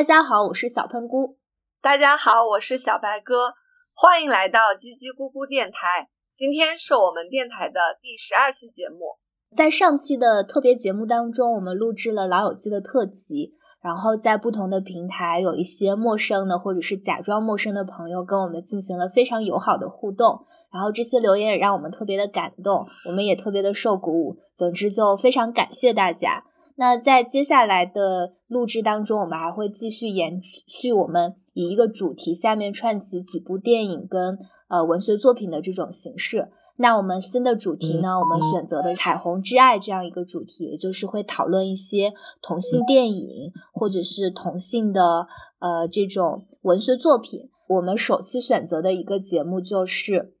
大家好，我是小喷菇。大家好，我是小白哥。欢迎来到叽叽咕咕电台。今天是我们电台的第十二期节目。在上期的特别节目当中，我们录制了《老友记》的特辑，然后在不同的平台有一些陌生的或者是假装陌生的朋友跟我们进行了非常友好的互动。然后这些留言也让我们特别的感动，我们也特别的受鼓舞。总之就非常感谢大家。那在接下来的录制当中，我们还会继续延续我们以一个主题下面串起几部电影跟呃文学作品的这种形式。那我们新的主题呢，我们选择的“彩虹之爱”这样一个主题，也就是会讨论一些同性电影或者是同性的呃这种文学作品。我们首期选择的一个节目就是。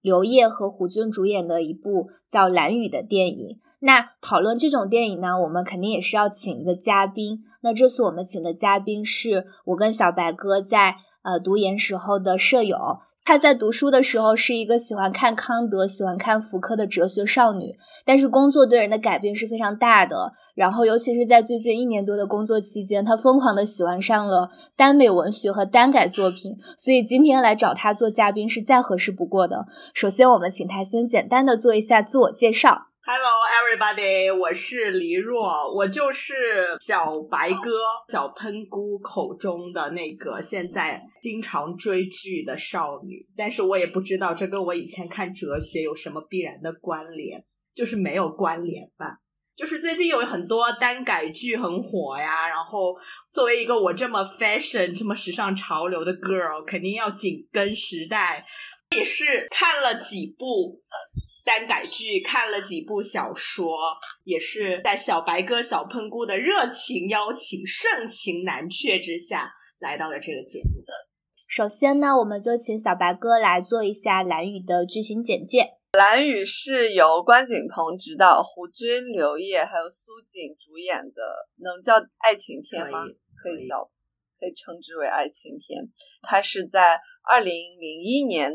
刘烨和胡军主演的一部叫《蓝雨》的电影。那讨论这种电影呢，我们肯定也是要请一个嘉宾。那这次我们请的嘉宾是我跟小白哥在呃读研时候的舍友。她在读书的时候是一个喜欢看康德、喜欢看福柯的哲学少女，但是工作对人的改变是非常大的。然后，尤其是在最近一年多的工作期间，她疯狂的喜欢上了耽美文学和耽改作品。所以今天来找她做嘉宾是再合适不过的。首先，我们请她先简单的做一下自我介绍。Hello everybody，我是黎若，我就是小白鸽、小喷菇口中的那个现在经常追剧的少女，但是我也不知道这跟我以前看哲学有什么必然的关联，就是没有关联吧。就是最近有很多耽改剧很火呀，然后作为一个我这么 fashion、这么时尚潮流的 girl，肯定要紧跟时代，也是看了几部。耽改剧看了几部小说，也是在小白哥、小喷菇的热情邀请、盛情难却之下来到了这个节目。首先呢，我们就请小白哥来做一下《蓝宇》的剧情简介。《蓝宇》是由关锦鹏执导，胡军、刘烨还有苏锦主演的，能叫爱情片吗？可以叫，可以称之为爱情片。它是在二零零一年。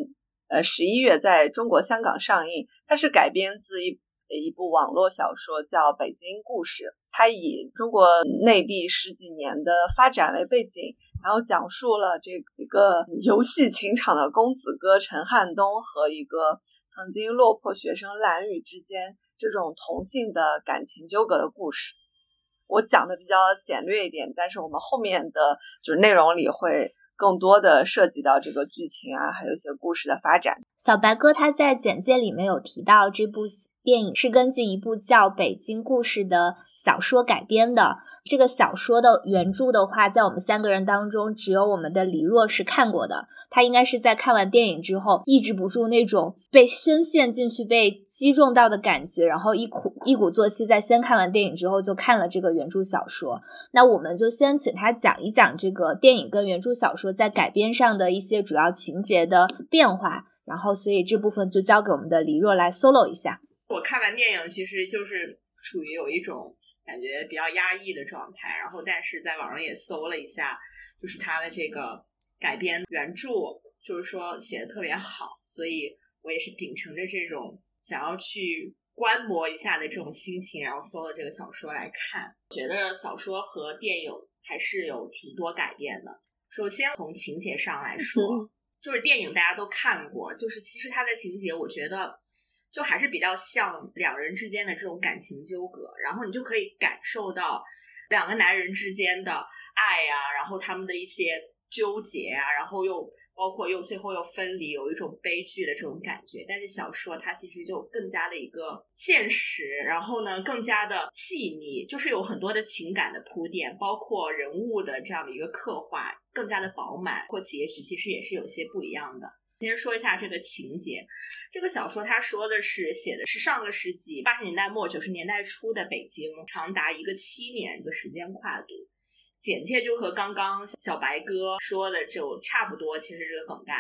呃，十一月在中国香港上映。它是改编自一一部网络小说，叫《北京故事》。它以中国内地十几年的发展为背景，然后讲述了这一个游戏情场的公子哥陈汉东和一个曾经落魄学生蓝雨之间这种同性的感情纠葛的故事。我讲的比较简略一点，但是我们后面的就是内容里会。更多的涉及到这个剧情啊，还有一些故事的发展。小白哥他在简介里面有提到，这部电影是根据一部叫《北京故事》的。小说改编的这个小说的原著的话，在我们三个人当中，只有我们的李若是看过的。他应该是在看完电影之后，抑制不住那种被深陷进去、被击中到的感觉，然后一鼓一鼓作气，在先看完电影之后就看了这个原著小说。那我们就先请他讲一讲这个电影跟原著小说在改编上的一些主要情节的变化。然后，所以这部分就交给我们的李若来 solo 一下。我看完电影，其实就是处于有一种。感觉比较压抑的状态，然后但是在网上也搜了一下，就是他的这个改编原著，就是说写的特别好，所以我也是秉承着这种想要去观摩一下的这种心情，然后搜了这个小说来看。觉得小说和电影还是有挺多改变的。首先从情节上来说，就是电影大家都看过，就是其实它的情节，我觉得。就还是比较像两人之间的这种感情纠葛，然后你就可以感受到两个男人之间的爱呀，然后他们的一些纠结啊，然后又包括又最后又分离，有一种悲剧的这种感觉。但是小说它其实就更加的一个现实，然后呢更加的细腻，就是有很多的情感的铺垫，包括人物的这样的一个刻画更加的饱满，或结局其实也是有些不一样的。先说一下这个情节，这个小说他说的是写的是上个世纪八十年代末九十年代初的北京，长达一个七年的时间跨度。简介就和刚刚小白哥说的就差不多，其实这个梗概，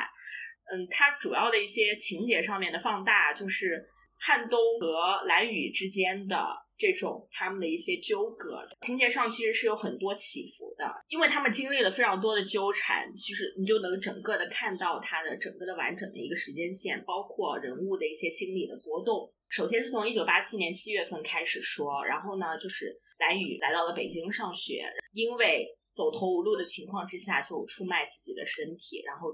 嗯，它主要的一些情节上面的放大，就是汉东和蓝雨之间的。这种他们的一些纠葛，情节上其实是有很多起伏的，因为他们经历了非常多的纠缠，其实你就能整个的看到它的整个的完整的一个时间线，包括人物的一些心理的波动。首先是从一九八七年七月份开始说，然后呢，就是蓝雨来到了北京上学，因为走投无路的情况之下，就出卖自己的身体，然后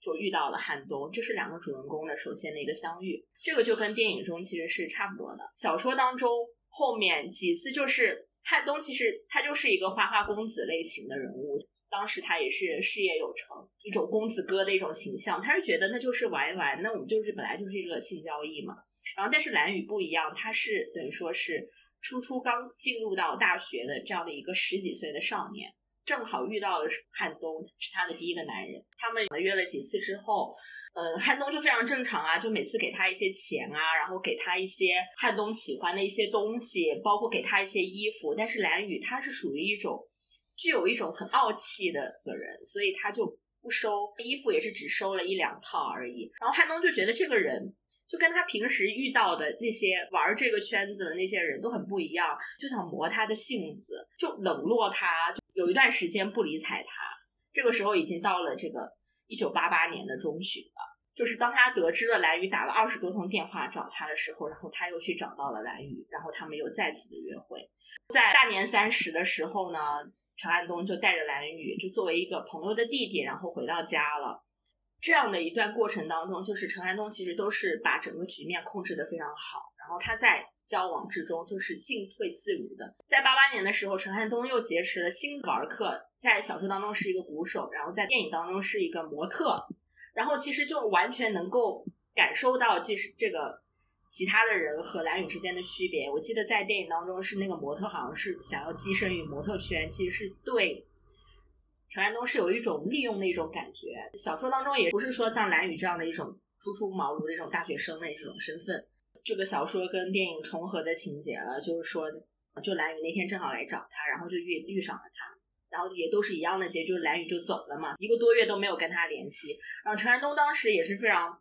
就遇到了汉东。这是两个主人公的首先的一个相遇，这个就跟电影中其实是差不多的。小说当中后面几次就是汉东，其实他就是一个花花公子类型的人物，当时他也是事业有成，一种公子哥的一种形象。他是觉得那就是玩一玩，那我们就是本来就是一个性交易嘛。然后但是蓝宇不一样，他是等于说是初初刚进入到大学的这样的一个十几岁的少年。正好遇到了汉东，是他的第一个男人。他们约了几次之后，呃，汉东就非常正常啊，就每次给他一些钱啊，然后给他一些汉东喜欢的一些东西，包括给他一些衣服。但是蓝宇他是属于一种具有一种很傲气的个人，所以他就不收衣服，也是只收了一两套而已。然后汉东就觉得这个人。就跟他平时遇到的那些玩这个圈子的那些人都很不一样，就想磨他的性子，就冷落他，就有一段时间不理睬他。这个时候已经到了这个一九八八年的中旬了，就是当他得知了蓝宇打了二十多通电话找他的时候，然后他又去找到了蓝宇，然后他们又再次的约会。在大年三十的时候呢，陈安东就带着蓝宇，就作为一个朋友的弟弟，然后回到家了。这样的一段过程当中，就是陈安东其实都是把整个局面控制的非常好，然后他在交往之中就是进退自如的。在八八年的时候，陈汉东又结识了新玩客，在小说当中是一个鼓手，然后在电影当中是一个模特，然后其实就完全能够感受到就是这个其他的人和蓝宇之间的区别。我记得在电影当中是那个模特好像是想要跻身于模特圈，其实是对。陈安东是有一种利用的一种感觉，小说当中也不是说像蓝宇这样的一种初出茅庐的这种大学生的这种身份。这个小说跟电影重合的情节了，就是说，就蓝宇那天正好来找他，然后就遇遇上了他，然后也都是一样的结局，蓝宇就走了嘛，一个多月都没有跟他联系。然后陈安东当时也是非常，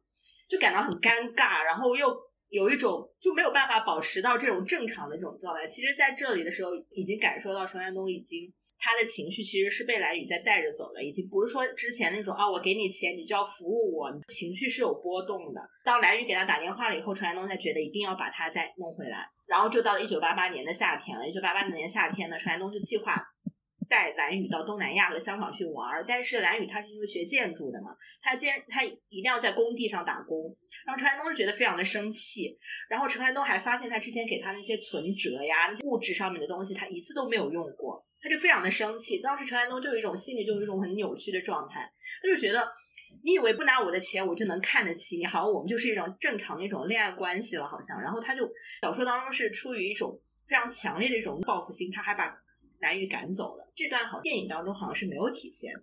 就感到很尴尬，然后又。有一种就没有办法保持到这种正常的这种状态。其实，在这里的时候，已经感受到陈安东已经他的情绪其实是被蓝宇在带着走了，已经不是说之前那种啊，我给你钱你就要服务我，情绪是有波动的。当蓝宇给他打电话了以后，陈安东才觉得一定要把他再弄回来。然后就到了一九八八年的夏天了。一九八八年夏天呢，陈安东就计划。带蓝宇到东南亚和香港去玩，但是蓝宇他是因为学建筑的嘛，他既然他一定要在工地上打工，然后陈安东就觉得非常的生气，然后陈安东还发现他之前给他那些存折呀、那些物质上面的东西，他一次都没有用过，他就非常的生气。当时陈安东就有一种心里就有一种很扭曲的状态，他就觉得你以为不拿我的钱我就能看得起你，好像我们就是一种正常的一种恋爱关系了，好像。然后他就小说当中是出于一种非常强烈的一种报复心，他还把。蓝玉赶走了，这段好电影当中好像是没有体现。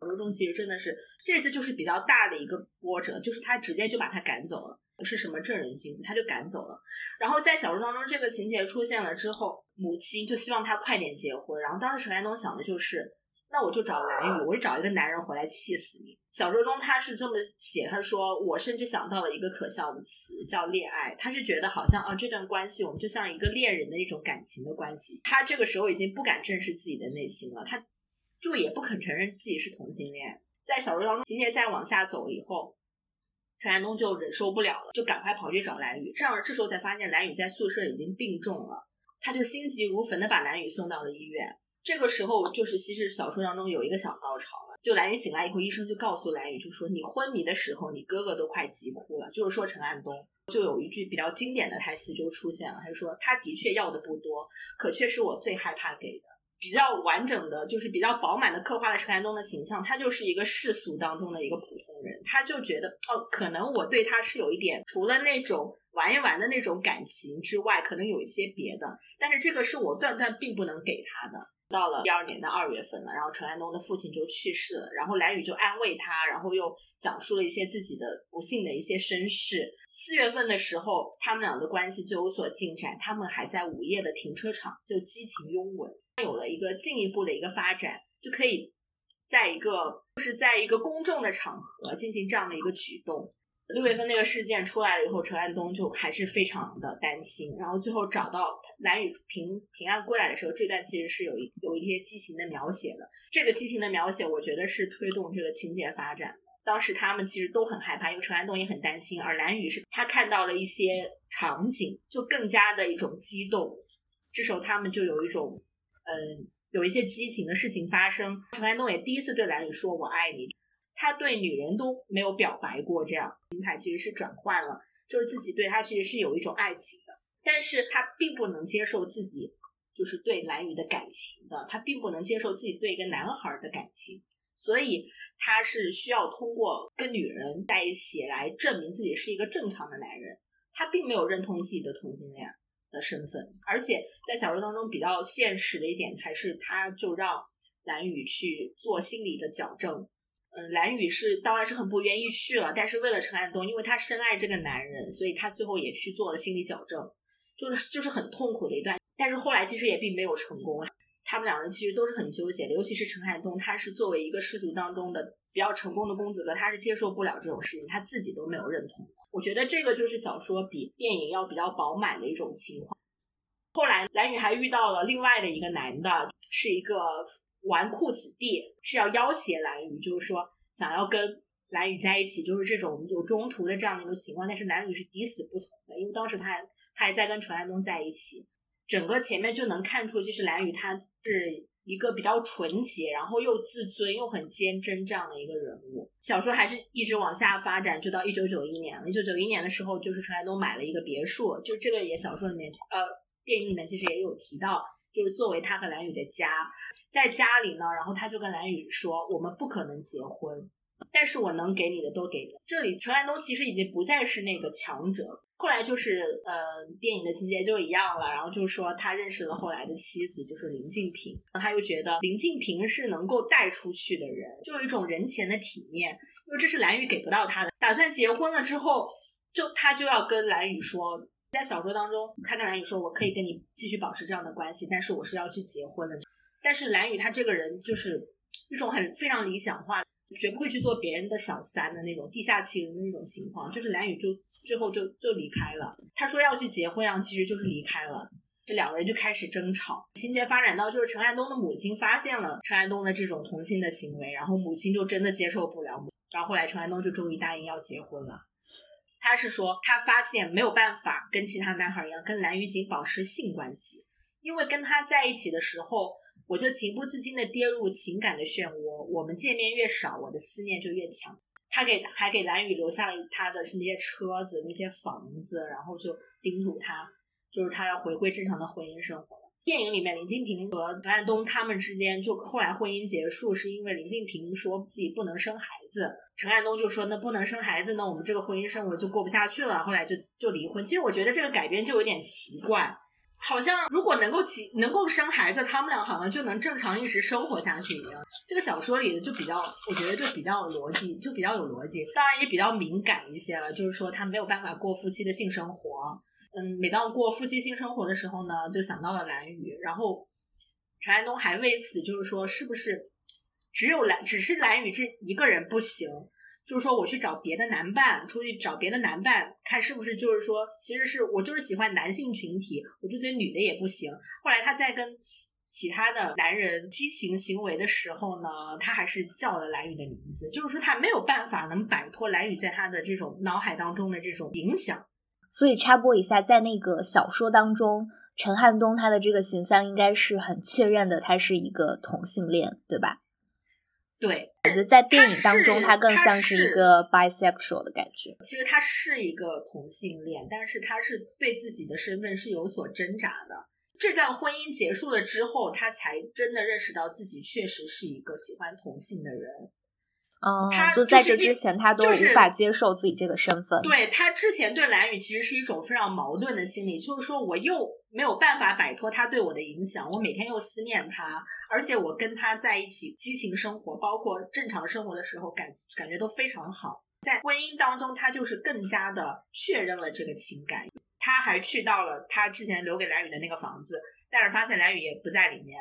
小说中其实真的是这次就是比较大的一个波折，就是他直接就把他赶走了，不是什么正人君子，他就赶走了。然后在小说当中这个情节出现了之后，母亲就希望他快点结婚。然后当时陈安东想的就是。那我就找蓝宇，我就找一个男人回来气死你。小说中他是这么写，他说我甚至想到了一个可笑的词，叫恋爱。他是觉得好像啊，这段关系我们就像一个恋人的一种感情的关系。他这个时候已经不敢正视自己的内心了，他就也不肯承认自己是同性恋。在小说当中情节再往下走以后，陈安东就忍受不了了，就赶快跑去找蓝宇。这样这时候才发现蓝宇在宿舍已经病重了，他就心急如焚的把蓝宇送到了医院。这个时候，就是其实小说当中有一个小高潮了。就蓝宇醒来以后，医生就告诉蓝宇，就说你昏迷的时候，你哥哥都快急哭了。就是说陈安东就有一句比较经典的台词就出现了，他就说他的确要的不多，可却是我最害怕给的。比较完整的，就是比较饱满的刻画了陈安东的形象。他就是一个世俗当中的一个普通人，他就觉得哦，可能我对他是有一点，除了那种玩一玩的那种感情之外，可能有一些别的。但是这个是我断断并不能给他的。到了第二年的二月份了，然后陈安东的父亲就去世了，然后蓝宇就安慰他，然后又讲述了一些自己的不幸的一些身世。四月份的时候，他们俩的关系就有所进展，他们还在午夜的停车场就激情拥吻，有了一个进一步的一个发展，就可以在一个就是在一个公众的场合进行这样的一个举动。六月份那个事件出来了以后，陈安东就还是非常的担心。然后最后找到蓝宇平平安归来的时候，这段其实是有一有一些激情的描写的。这个激情的描写，我觉得是推动这个情节发展。当时他们其实都很害怕，因为陈安东也很担心，而蓝宇是他看到了一些场景，就更加的一种激动。这时候他们就有一种嗯有一些激情的事情发生。陈安东也第一次对蓝宇说“我爱你”，他对女人都没有表白过，这样心态其实是转换了，就是自己对他其实是有一种爱情的，但是他并不能接受自己就是对蓝宇的感情的，他并不能接受自己对一个男孩的感情，所以他是需要通过跟女人在一起来证明自己是一个正常的男人，他并没有认同自己的同性恋。的身份，而且在小说当中比较现实的一点，还是他就让蓝宇去做心理的矫正。嗯，蓝宇是当然是很不愿意去了，但是为了陈安东，因为他深爱这个男人，所以他最后也去做了心理矫正，就就是很痛苦的一段。但是后来其实也并没有成功，他们两人其实都是很纠结的，尤其是陈汉东，他是作为一个世俗当中的比较成功的公子哥，他是接受不了这种事情，他自己都没有认同。我觉得这个就是小说比电影要比较饱满的一种情况。后来蓝宇还遇到了另外的一个男的，是一个纨绔子弟，是要要挟蓝雨，就是说想要跟蓝雨在一起，就是这种有中途的这样的一个情况。但是蓝雨是抵死不从的，因为当时他还他还在跟陈安东在一起，整个前面就能看出，其实蓝宇他是。一个比较纯洁，然后又自尊又很坚贞这样的一个人物。小说还是一直往下发展，就到一九九一年了。一九九一年的时候，就是陈安东买了一个别墅，就这个也小说里面，呃，电影里面其实也有提到，就是作为他和蓝宇的家。在家里呢，然后他就跟蓝宇说：“我们不可能结婚，但是我能给你的都给你。”这里陈安东其实已经不再是那个强者。后来就是，呃，电影的情节就一样了。然后就说，他认识了后来的妻子，就是林静平。他又觉得林静平是能够带出去的人，就有一种人前的体面，因为这是蓝宇给不到他的。打算结婚了之后，就他就要跟蓝宇说，在小说当中，他跟蓝宇说，我可以跟你继续保持这样的关系，但是我是要去结婚的。但是蓝宇他这个人就是一种很非常理想化，绝不会去做别人的小三的那种地下情人的那种情况。就是蓝宇就。最后就就离开了。他说要去结婚，啊其实就是离开了。这两个人就开始争吵。情节发展到就是陈安东的母亲发现了陈安东的这种同性的行为，然后母亲就真的接受不了。然后后来陈安东就终于答应要结婚了。他是说他发现没有办法跟其他男孩一样跟蓝雨锦保持性关系，因为跟他在一起的时候，我就情不自禁的跌入情感的漩涡。我们见面越少，我的思念就越强。他给还给蓝宇留下了他的是那些车子、那些房子，然后就叮嘱他，就是他要回归正常的婚姻生活了。电影里面，林静平和陈安东他们之间就后来婚姻结束，是因为林静平说自己不能生孩子，陈安东就说那不能生孩子，那我们这个婚姻生活就过不下去了，后来就就离婚。其实我觉得这个改编就有点奇怪。好像如果能够结能够生孩子，他们俩好像就能正常一直生活下去一样。这个小说里的就比较，我觉得就比较有逻辑，就比较有逻辑。当然也比较敏感一些了，就是说他没有办法过夫妻的性生活。嗯，每当过夫妻性生活的时候呢，就想到了蓝宇。然后陈安东还为此就是说，是不是只有蓝，只是蓝宇这一个人不行？就是说，我去找别的男伴，出去找别的男伴，看是不是就是说，其实是我就是喜欢男性群体，我就对女的也不行。后来他在跟其他的男人激情行为的时候呢，他还是叫了蓝宇的名字，就是说他没有办法能摆脱蓝宇在他的这种脑海当中的这种影响。所以插播一下，在那个小说当中，陈汉东他的这个形象应该是很确认的，他是一个同性恋，对吧？对，我觉得在电影当中，他更像是一个 bisexual 的感觉。其实他是一个同性恋，但是他是对自己的身份是有所挣扎的。这段婚姻结束了之后，他才真的认识到自己确实是一个喜欢同性的人。哦，他就在这之前，他都无法接受自己这个身份。对他之前对蓝宇其实是一种非常矛盾的心理，就是说我又没有办法摆脱他对我的影响，我每天又思念他，而且我跟他在一起激情生活，包括正常生活的时候感感觉都非常好。在婚姻当中，他就是更加的确认了这个情感。他还去到了他之前留给蓝宇的那个房子，但是发现蓝宇也不在里面。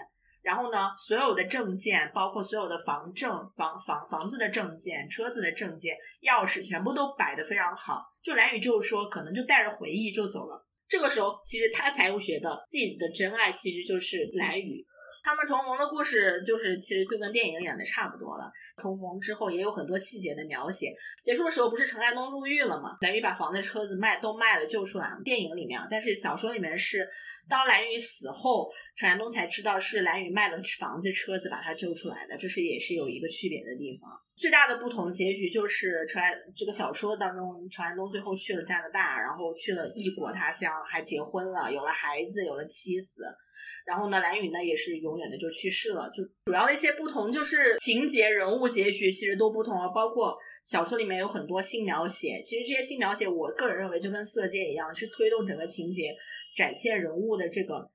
然后呢，所有的证件，包括所有的房证、房房房子的证件、车子的证件、钥匙，全部都摆的非常好。就蓝宇就是说，可能就带着回忆就走了。这个时候，其实他才会觉得自己的真爱其实就是蓝宇，他们重逢的故事就是其实就跟电影演的差不多了。重逢之后也有很多细节的描写。结束的时候不是陈安东入狱了吗？蓝宇把房子、车子卖都卖了救出来了。电影里面，但是小说里面是当蓝宇死后，陈安东才知道是蓝宇卖了房子、车子把他救出来的。这是也是有一个区别的地方。最大的不同结局就是陈安这个小说当中，陈安东最后去了加拿大，然后去了异国他乡，还结婚了，有了孩子，有了妻子。然后呢，蓝宇呢也是永远的就去世了。就主要的一些不同，就是情节、人物、结局其实都不同啊。包括小说里面有很多新描写，其实这些新描写，我个人认为就跟《色戒》一样，是推动整个情节、展现人物的这个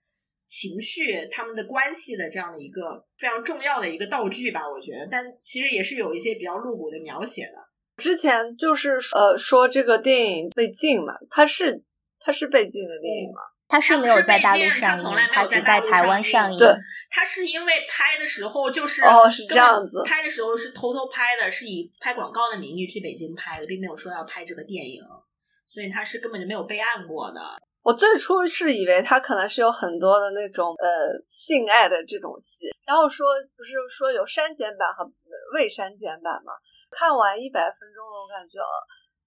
情绪、他们的关系的这样的一个非常重要的一个道具吧。我觉得，但其实也是有一些比较露骨的描写的。之前就是呃说这个电影被禁嘛，它是它是被禁的电影吗？它是没有在大陆上映，他只在台湾上映。对，它是因为拍的时候就是哦是这样子，拍的时候是偷偷拍的，是以拍广告的名义去北京拍的，并没有说要拍这个电影，所以他是根本就没有备案过的。我最初是以为他可能是有很多的那种呃性爱的这种戏，然后说不是说有删减版和未删减版嘛？看完一百分钟的，我感觉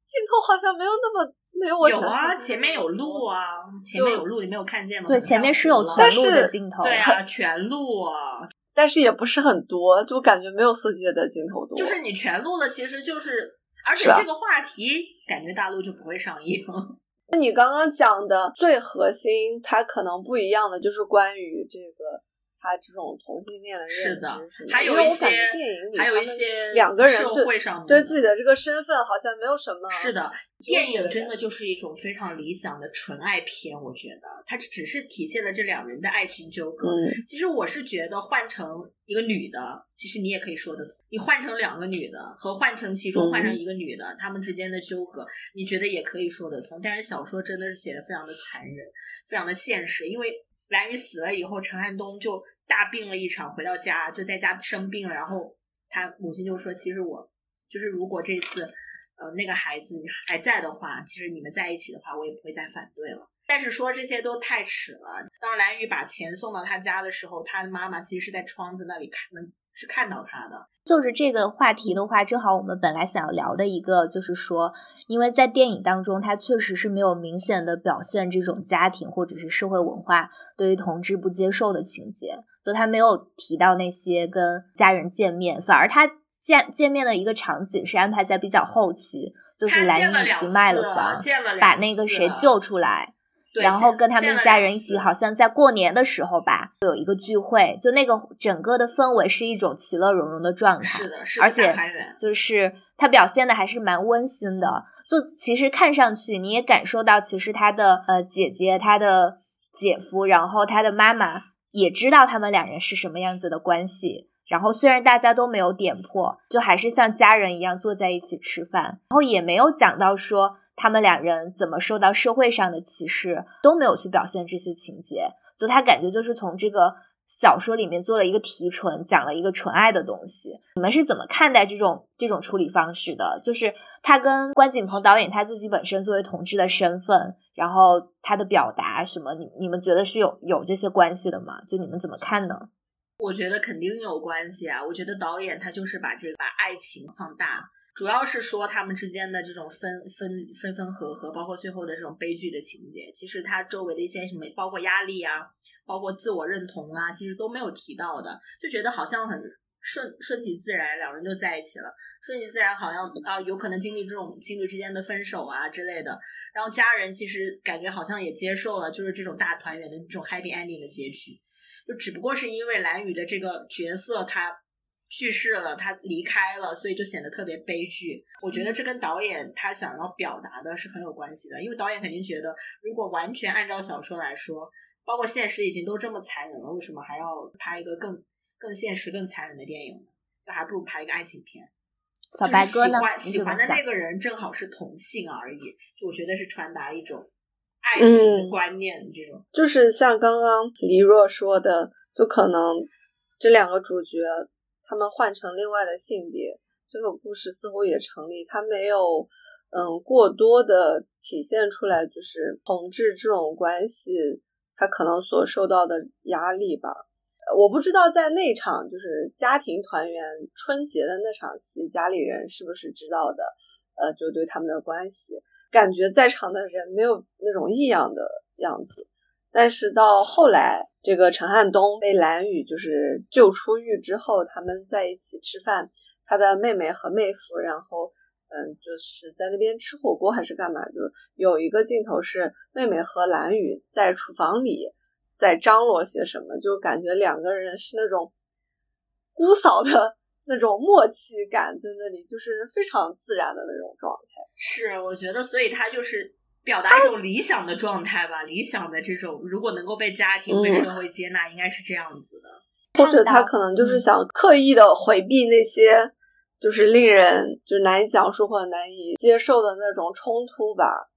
镜头好像没有那么。没有我有啊，前面有路啊，前面有路，你没有看见吗？对，前面是有全路的镜头，对啊，全路啊，但是也不是很多，就感觉没有四 G 的镜头多。就是你全录了，其实就是，而且这个话题感觉大陆就不会上映。那你刚刚讲的最核心，它可能不一样的就是关于这个。他这种同性恋的认知是的，还有一些电影里，还有一些两个人社会上对自己的这个身份好像没有什么。是的，电影真的就是一种非常理想的纯爱片，我觉得它只是体现了这两人的爱情纠葛。其实我是觉得换成一个女的，其实你也可以说的，你换成两个女的和换成其中换成一个女的，他们之间的纠葛，你觉得也可以说得通。但是小说真的是写的非常的残忍，非常的现实，因为蓝宇死了以后，陈汉东就。大病了一场，回到家就在家生病了，然后他母亲就说：“其实我就是如果这次呃那个孩子还在的话，其实你们在一起的话，我也不会再反对了。但是说这些都太迟了。当蓝雨把钱送到他家的时候，他的妈妈其实是在窗子那里开门是看到他的。就是这个话题的话，正好我们本来想要聊的一个，就是说，因为在电影当中，他确实是没有明显的表现这种家庭或者是社会文化对于同志不接受的情节。就他没有提到那些跟家人见面，反而他见见面的一个场景是安排在比较后期，就是蓝宇已经卖了房，把那个谁救出来，然后跟他们一家人一起，好像在过年的时候吧，有一个聚会，就那个整个的氛围是一种其乐融融的状态，是的，而且就是他表现的还是蛮温馨的，就其实看上去你也感受到，其实他的呃姐姐、他的姐夫，然后他的妈妈。也知道他们两人是什么样子的关系，然后虽然大家都没有点破，就还是像家人一样坐在一起吃饭，然后也没有讲到说他们两人怎么受到社会上的歧视，都没有去表现这些情节，就他感觉就是从这个小说里面做了一个提纯，讲了一个纯爱的东西。你们是怎么看待这种这种处理方式的？就是他跟关锦鹏导演他自己本身作为同志的身份。然后他的表达什么，你你们觉得是有有这些关系的吗？就你们怎么看呢？我觉得肯定有关系啊！我觉得导演他就是把这个把爱情放大，主要是说他们之间的这种分分分分合合，包括最后的这种悲剧的情节。其实他周围的一些什么，包括压力啊，包括自我认同啊，其实都没有提到的，就觉得好像很。顺顺其自然，两人就在一起了。顺其自然，好像啊，有可能经历这种情侣之间的分手啊之类的。然后家人其实感觉好像也接受了，就是这种大团圆的这种 happy ending 的结局。就只不过是因为蓝宇的这个角色他去世了，他离开了，所以就显得特别悲剧。我觉得这跟导演他想要表达的是很有关系的，因为导演肯定觉得，如果完全按照小说来说，包括现实已经都这么残忍了，为什么还要拍一个更？更现实、更残忍的电影，那还不如拍一个爱情片。小白哥呢？喜欢的那个人正好是同性而已，我觉得是传达一种爱情观念。这种就是像刚刚黎若说的，就可能这两个主角他们换成另外的性别，这个故事似乎也成立。他没有嗯过多的体现出来，就是同志这种关系他可能所受到的压力吧。我不知道在那场就是家庭团圆春节的那场戏，家里人是不是知道的？呃，就对他们的关系，感觉在场的人没有那种异样的样子。但是到后来，这个陈汉东被蓝宇就是救出狱之后，他们在一起吃饭，他的妹妹和妹夫，然后嗯，就是在那边吃火锅还是干嘛？就有一个镜头是妹妹和蓝宇在厨房里在张罗些什么，就感觉两个人是那种姑嫂的那种默契感在那里，就是非常自然的那种状态。是，我觉得，所以他就是。表达一种理想的状态吧，理想的这种，如果能够被家庭、被社会接纳，应该是这样子的。或者他可能就是想刻意的回避那些，就是令人就难以讲述或者难以接受的那种冲突吧。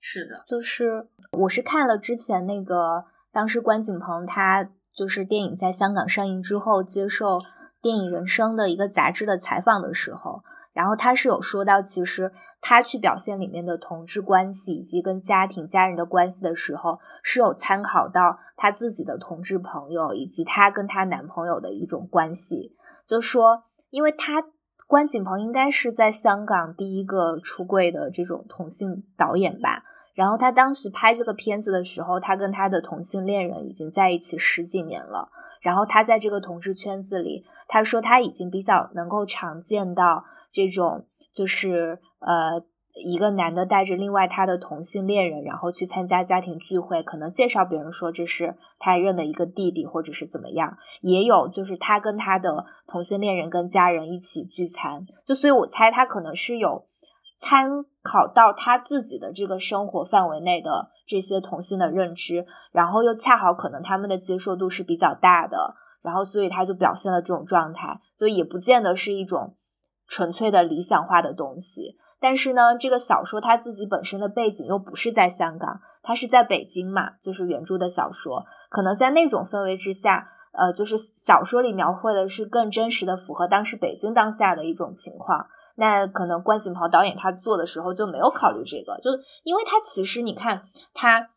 是的，就是我是看了之前那个，当时关锦鹏他就是电影在香港上映之后接受《电影人生》的一个杂志的采访的时候。然后他是有说到，其实他去表现里面的同志关系以及跟家庭家人的关系的时候，是有参考到他自己的同志朋友以及他跟他男朋友的一种关系。就说，因为他关锦鹏应该是在香港第一个出柜的这种同性导演吧。然后他当时拍这个片子的时候，他跟他的同性恋人已经在一起十几年了。然后他在这个同志圈子里，他说他已经比较能够常见到这种，就是呃，一个男的带着另外他的同性恋人，然后去参加家庭聚会，可能介绍别人说这是他认的一个弟弟，或者是怎么样。也有就是他跟他的同性恋人跟家人一起聚餐，就所以我猜他可能是有。参考到他自己的这个生活范围内的这些同性的认知，然后又恰好可能他们的接受度是比较大的，然后所以他就表现了这种状态，所以也不见得是一种纯粹的理想化的东西。但是呢，这个小说它自己本身的背景又不是在香港，它是在北京嘛，就是原著的小说，可能在那种氛围之下，呃，就是小说里描绘的是更真实的符合当时北京当下的一种情况。那可能关锦鹏导演他做的时候就没有考虑这个，就因为他其实你看他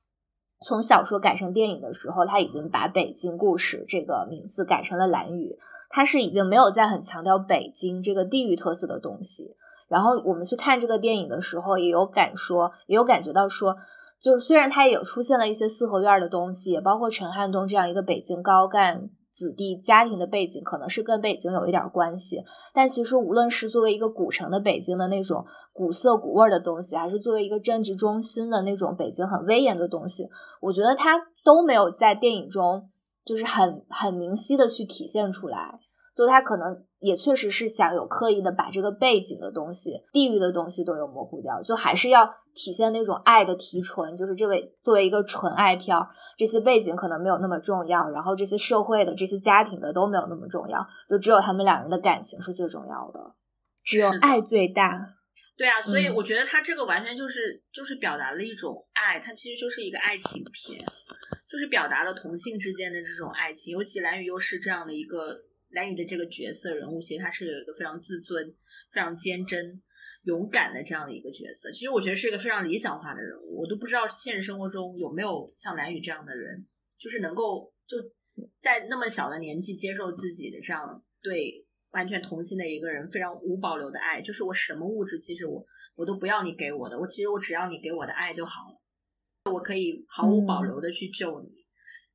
从小说改成电影的时候，他已经把北京故事这个名字改成了蓝宇，他是已经没有再很强调北京这个地域特色的东西。然后我们去看这个电影的时候，也有感说，也有感觉到说，就是虽然他也有出现了一些四合院的东西，包括陈汉东这样一个北京高干。子弟家庭的背景可能是跟北京有一点关系，但其实无论是作为一个古城的北京的那种古色古味的东西，还是作为一个政治中心的那种北京很威严的东西，我觉得它都没有在电影中就是很很明晰的去体现出来。就它可能也确实是想有刻意的把这个背景的东西、地域的东西都有模糊掉，就还是要体现那种爱的提纯，就是这位作为一个纯爱片，这些背景可能没有那么重要，然后这些社会的、这些家庭的都没有那么重要，就只有他们两人的感情是最重要的，只有爱最大。对啊，所以我觉得他这个完全就是就是表达了一种爱，它其实就是一个爱情片，就是表达了同性之间的这种爱情，尤其蓝宇又是这样的一个。蓝宇的这个角色人物，其实他是有一个非常自尊、非常坚贞、勇敢的这样的一个角色。其实我觉得是一个非常理想化的人物。我都不知道现实生活中有没有像蓝宇这样的人，就是能够就在那么小的年纪接受自己的这样对完全同性的一个人非常无保留的爱。就是我什么物质，其实我我都不要你给我的，我其实我只要你给我的爱就好了，我可以毫无保留的去救你。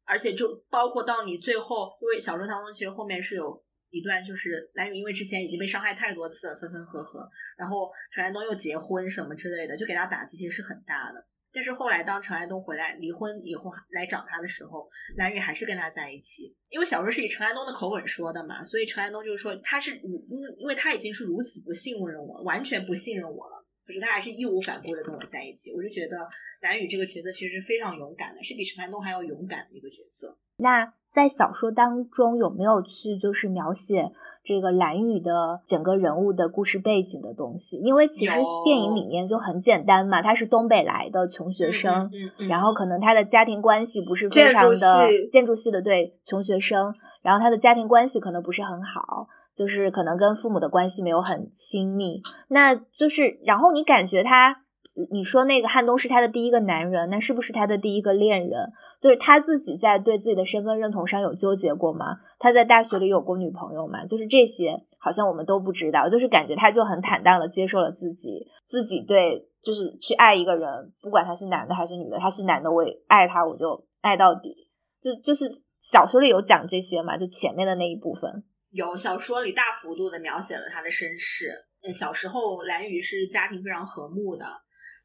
而且就包括到你最后，因为小说当中其实后面是有一段，就是蓝宇因为之前已经被伤害太多次了，分分合合，然后陈安东又结婚什么之类的，就给他打击其实是很大的。但是后来当陈安东回来离婚以后来找他的时候，蓝宇还是跟他在一起。因为小说是以陈安东的口吻说的嘛，所以陈安东就是说他是因因为他已经是如此不信任我，完全不信任我了。可是他还是义无反顾的跟我在一起，我就觉得蓝宇这个角色其实非常勇敢的，是比陈寒东还要勇敢的一个角色。那在小说当中有没有去就是描写这个蓝宇的整个人物的故事背景的东西？因为其实电影里面就很简单嘛，他是东北来的穷学生，然后可能他的家庭关系不是非常的建筑系的对穷学生，然后他的家庭关系可能不是很好。就是可能跟父母的关系没有很亲密，那就是然后你感觉他你说那个汉东是他的第一个男人，那是不是他的第一个恋人？就是他自己在对自己的身份认同上有纠结过吗？他在大学里有过女朋友吗？就是这些，好像我们都不知道。就是感觉他就很坦荡的接受了自己，自己对，就是去爱一个人，不管他是男的还是女的，他是男的我也爱他，我就爱到底。就就是小说里有讲这些嘛？就前面的那一部分。有小说里大幅度的描写了他的身世。嗯，小时候蓝宇是家庭非常和睦的，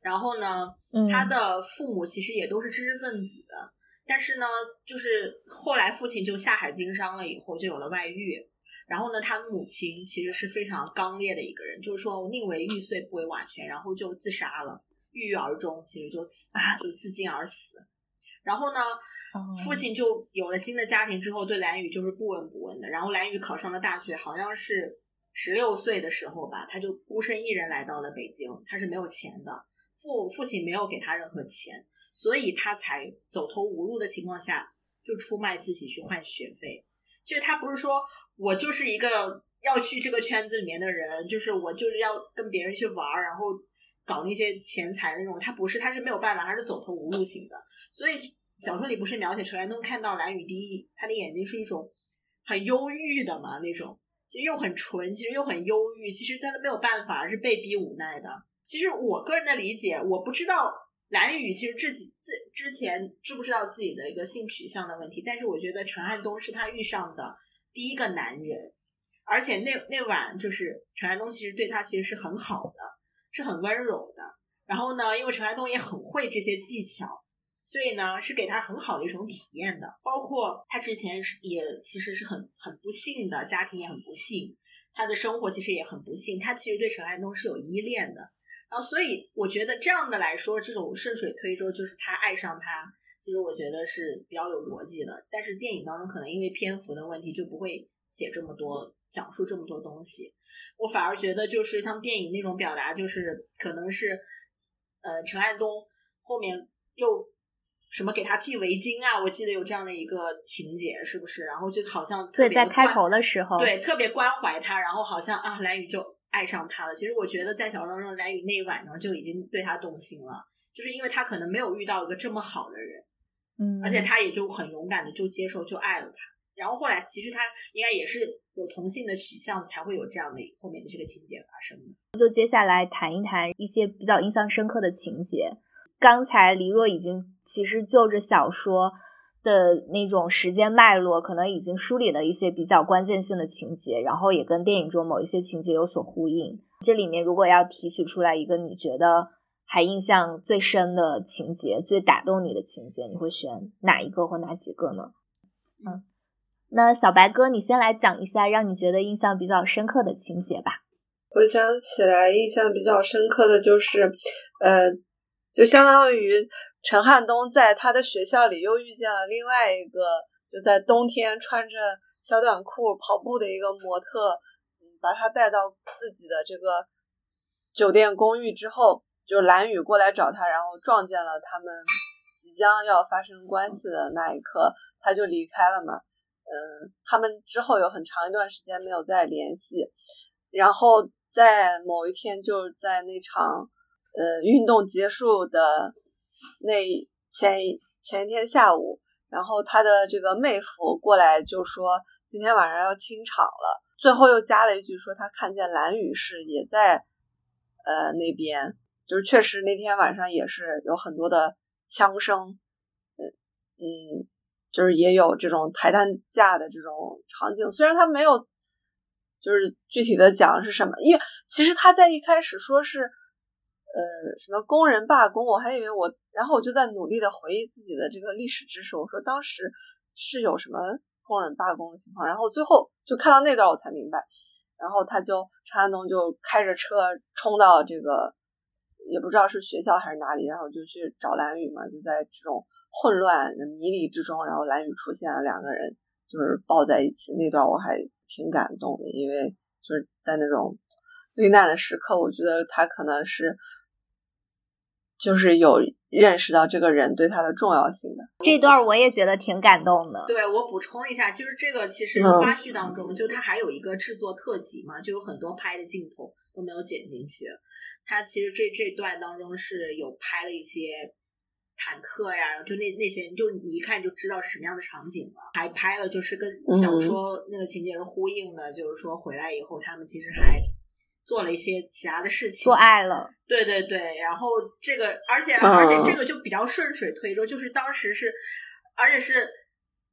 然后呢，他的父母其实也都是知识分子，但是呢，就是后来父亲就下海经商了以后，就有了外遇。然后呢，他的母亲其实是非常刚烈的一个人，就是说宁为玉碎不为瓦全，然后就自杀了，郁郁而终，其实就死，就自尽而死。然后呢，父亲就有了新的家庭之后，对蓝宇就是不闻不问的。然后蓝宇考上了大学，好像是十六岁的时候吧，他就孤身一人来到了北京。他是没有钱的，父父亲没有给他任何钱，所以他才走投无路的情况下就出卖自己去换学费。其实他不是说我就是一个要去这个圈子里面的人，就是我就是要跟别人去玩，然后搞那些钱财那种。他不是，他是没有办法，他是走投无路型的，所以。小说里不是描写陈安东看到蓝雨滴，他的眼睛是一种很忧郁的嘛那种，其实又很纯，其实又很忧郁，其实他都没有办法，是被逼无奈的。其实我个人的理解，我不知道蓝雨其实自己自之前知不知道自己的一个性取向的问题，但是我觉得陈汉东是他遇上的第一个男人，而且那那晚就是陈汉东其实对他其实是很好的，是很温柔的。然后呢，因为陈汉东也很会这些技巧。所以呢，是给他很好的一种体验的。包括他之前是也其实是很很不幸的，家庭也很不幸，他的生活其实也很不幸。他其实对陈安东是有依恋的。然后，所以我觉得这样的来说，这种顺水推舟就是他爱上他，其实我觉得是比较有逻辑的。但是电影当中可能因为篇幅的问题，就不会写这么多，讲述这么多东西。我反而觉得就是像电影那种表达，就是可能是呃陈安东后面又。什么给他系围巾啊？我记得有这样的一个情节，是不是？然后就好像对，在开头的时候，对，特别关怀他，然后好像啊，蓝宇就爱上他了。其实我觉得在小说当中，蓝宇那一晚上就已经对他动心了，就是因为他可能没有遇到一个这么好的人，嗯，而且他也就很勇敢的就接受，就爱了他。然后后来其实他应该也是有同性的取向，才会有这样的后面的这个情节发生的。就接下来谈一谈一些比较印象深刻的情节。刚才黎若已经其实就着小说的那种时间脉络，可能已经梳理了一些比较关键性的情节，然后也跟电影中某一些情节有所呼应。这里面如果要提取出来一个你觉得还印象最深的情节、最打动你的情节，你会选哪一个或哪几个呢？嗯，那小白哥，你先来讲一下让你觉得印象比较深刻的情节吧。我想起来，印象比较深刻的就是，呃。就相当于陈汉东在他的学校里又遇见了另外一个，就在冬天穿着小短裤跑步的一个模特，嗯，把他带到自己的这个酒店公寓之后，就蓝雨过来找他，然后撞见了他们即将要发生关系的那一刻，他就离开了嘛。嗯，他们之后有很长一段时间没有再联系，然后在某一天就在那场。呃，运动结束的那前前一天下午，然后他的这个妹夫过来就说今天晚上要清场了，最后又加了一句说他看见蓝雨是也在呃那边，就是确实那天晚上也是有很多的枪声，嗯嗯，就是也有这种抬担架的这种场景，虽然他没有就是具体的讲是什么，因为其实他在一开始说是。呃，什么工人罢工？我还以为我，然后我就在努力的回忆自己的这个历史知识。我说当时是有什么工人罢工的情况，然后最后就看到那段我才明白。然后他就陈安东就开着车冲到这个，也不知道是学校还是哪里，然后就去找蓝雨嘛。就在这种混乱迷离之中，然后蓝雨出现了，两个人就是抱在一起。那段我还挺感动的，因为就是在那种 危难的时刻，我觉得他可能是。就是有认识到这个人对他的重要性的这段，我也觉得挺感动的。对我补充一下，就是这个其实花絮当中，就他还有一个制作特辑嘛，就有很多拍的镜头都没有剪进去。他其实这这段当中是有拍了一些坦克呀，就那那些，就你一看就知道是什么样的场景了。还拍了就是跟小说那个情节是呼应的，就是说回来以后他们其实还做了一些其他的事情，做爱了。对对对，然后这个，而且而且这个就比较顺水推舟，就是当时是，而且是。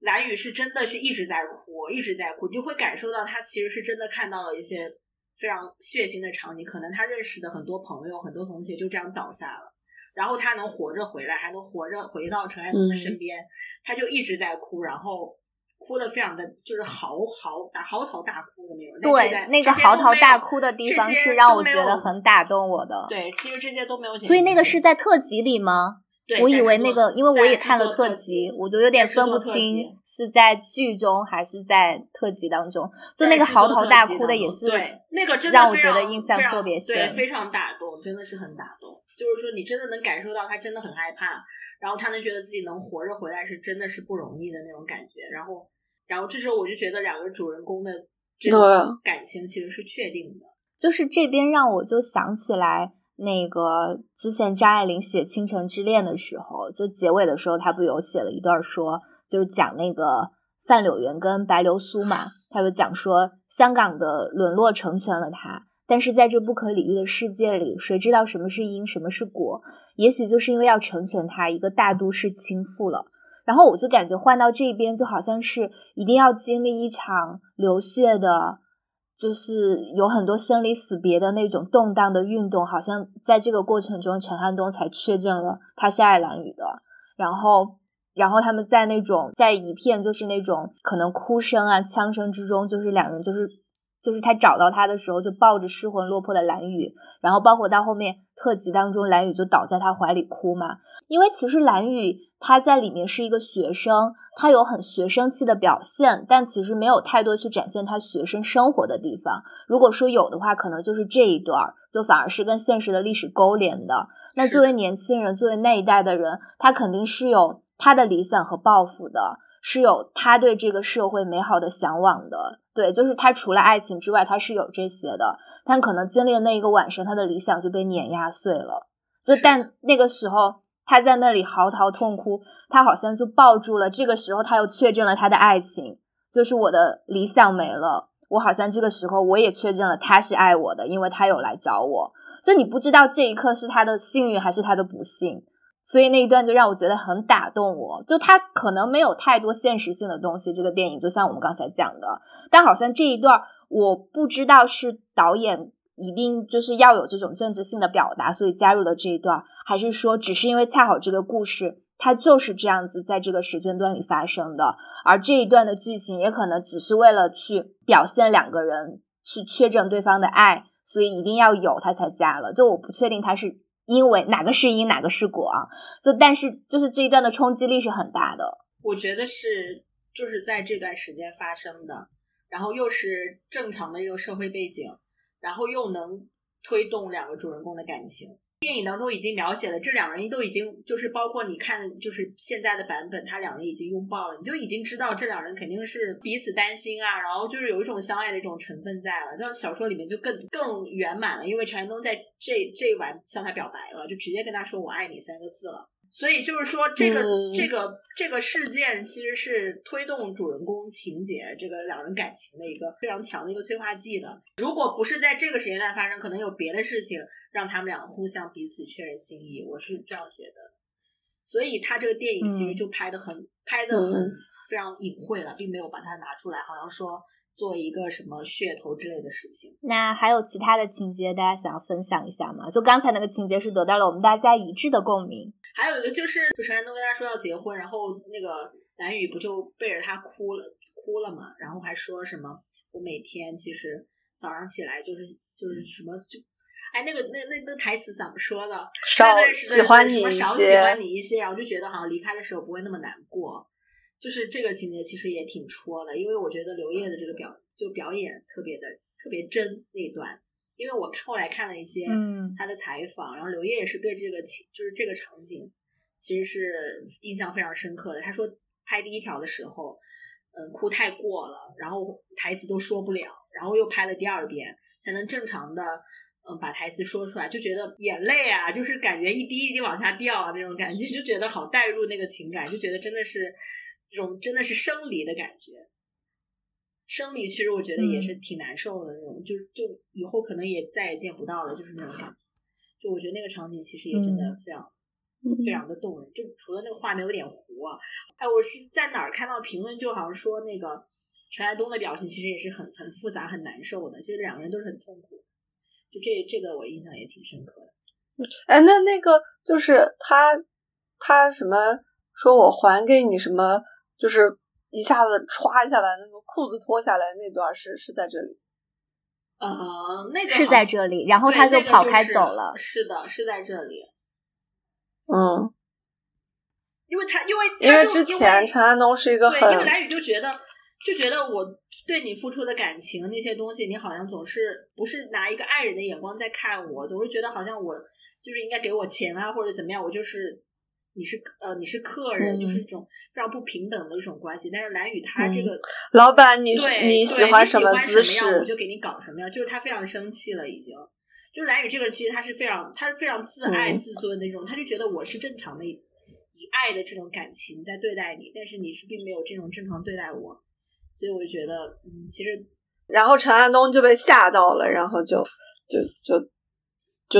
蓝宇是真的是一直在哭，一直在哭，就会感受到他其实是真的看到了一些非常血腥的场景。可能他认识的很多朋友、很多同学就这样倒下了，然后他能活着回来，还能活着回到陈爱彤的身边，他就一直在哭，然后哭的非常的就是嚎嚎大嚎啕大哭的那种。对，那个嚎啕大哭的地方是让我觉得很打动我的。对，其实这些都没有。所以那个是在特辑里吗？我以为那个，因为我也看了特辑，我就有点分不清是在剧中还是在特辑当中。就那个嚎啕大哭的也是，对那个真的让我觉得印象特别深，对，非常打动，真的是很打动。就是说，你真的能感受到他真的很害怕，然后他能觉得自己能活着回来是真的是不容易的那种感觉。然后，然后这时候我就觉得两个主人公的这个感情其实是确定的。就是这边让我就想起来。那个之前张爱玲写《倾城之恋》的时候，就结尾的时候，她不有写了一段说，就是讲那个范柳原跟白流苏嘛，她就讲说香港的沦落成全了她，但是在这不可理喻的世界里，谁知道什么是因，什么是果？也许就是因为要成全她，一个大都市倾覆了。然后我就感觉换到这边，就好像是一定要经历一场流血的。就是有很多生离死别的那种动荡的运动，好像在这个过程中，陈汉东才确证了他是爱蓝雨的。然后，然后他们在那种在一片就是那种可能哭声啊、枪声之中，就是两人就是就是他找到他的时候，就抱着失魂落魄的蓝雨，然后包括到后面特辑当中，蓝雨就倒在他怀里哭嘛。因为其实蓝雨他在里面是一个学生。他有很学生气的表现，但其实没有太多去展现他学生生活的地方。如果说有的话，可能就是这一段儿，就反而是跟现实的历史勾连的。那作为年轻人，作为那一代的人，他肯定是有他的理想和抱负的，是有他对这个社会美好的向往的。对，就是他除了爱情之外，他是有这些的。但可能经历了那一个晚上，他的理想就被碾压碎了。就但那个时候。他在那里嚎啕痛哭，他好像就抱住了。这个时候，他又确证了他的爱情，就是我的理想没了。我好像这个时候我也确证了他是爱我的，因为他有来找我。就你不知道这一刻是他的幸运还是他的不幸，所以那一段就让我觉得很打动我。就他可能没有太多现实性的东西，这个电影就像我们刚才讲的，但好像这一段我不知道是导演。一定就是要有这种政治性的表达，所以加入了这一段，还是说只是因为恰好这个故事它就是这样子在这个时间段里发生的，而这一段的剧情也可能只是为了去表现两个人去确证对方的爱，所以一定要有他才加了。就我不确定他是因为哪个是因哪个是果啊，就但是就是这一段的冲击力是很大的。我觉得是就是在这段时间发生的，然后又是正常的一个社会背景。然后又能推动两个主人公的感情。电影当中已经描写了这两人都已经就是包括你看就是现在的版本，他两人已经拥抱了，你就已经知道这两人肯定是彼此担心啊，然后就是有一种相爱的一种成分在了。那小说里面就更更圆满了，因为陈安东在这这一晚向他表白了，就直接跟他说“我爱你”三个字了。所以就是说，这个这个这个事件其实是推动主人公情节、这个两人感情的一个非常强的一个催化剂的。如果不是在这个时间段发生，可能有别的事情让他们俩互相彼此确认心意。我是这样觉得。所以他这个电影其实就拍的很拍的很非常隐晦了，并没有把它拿出来，好像说。做一个什么噱头之类的事情，那还有其他的情节，大家想要分享一下吗？就刚才那个情节是得到了我们大家一致的共鸣。还有一个就是，主持人都跟他说要结婚，然后那个蓝雨不就背着他哭了哭了嘛？然后还说什么我每天其实早上起来就是就是什么就，哎，那个那那那台词怎么说的？少喜欢你一些，少喜欢你一些，然后就觉得好像离开的时候不会那么难过。就是这个情节其实也挺戳的，因为我觉得刘烨的这个表就表演特别的特别真那段，因为我后来看了一些他的采访，然后刘烨也是对这个情就是这个场景其实是印象非常深刻的。他说拍第一条的时候，嗯，哭太过了，然后台词都说不了，然后又拍了第二遍才能正常的嗯，把台词说出来，就觉得眼泪啊，就是感觉一滴一滴往下掉啊，那种感觉，就觉得好带入那个情感，就觉得真的是这种真的是生离的感觉。生理其实我觉得也是挺难受的那种，就就以后可能也再也见不到了，就是那种感觉。就我觉得那个场景其实也真的非常非常的动人，就除了那个画面有点糊啊，哎，我是在哪儿看到评论，就好像说那个陈爱东的表情其实也是很很复杂很难受的，其实两个人都是很痛苦。就这这个我印象也挺深刻的。哎，那那个就是他他什么说我还给你什么，就是一下子歘下来，那个裤子脱下来那段是是在这里。呃，那个是在这里，然后他就跑开走了。是的，是在这里。嗯，因为他因为因为之前陈安东是一个很，因为蓝宇就觉得。就觉得我对你付出的感情那些东西，你好像总是不是拿一个爱人的眼光在看我，总是觉得好像我就是应该给我钱啊，或者怎么样，我就是你是呃你是客人，就是一种非常不平等的一种关系。但是蓝宇他这个老板，你你喜欢什么姿势，我就给你搞什么样，就是他非常生气了，已经。就是蓝宇这个人，其实他是非常他是非常自爱自尊的那种，他就觉得我是正常的以爱的这种感情在对待你，但是你是并没有这种正常对待我。所以我就觉得，嗯，其实，然后陈安东就被吓到了，然后就就就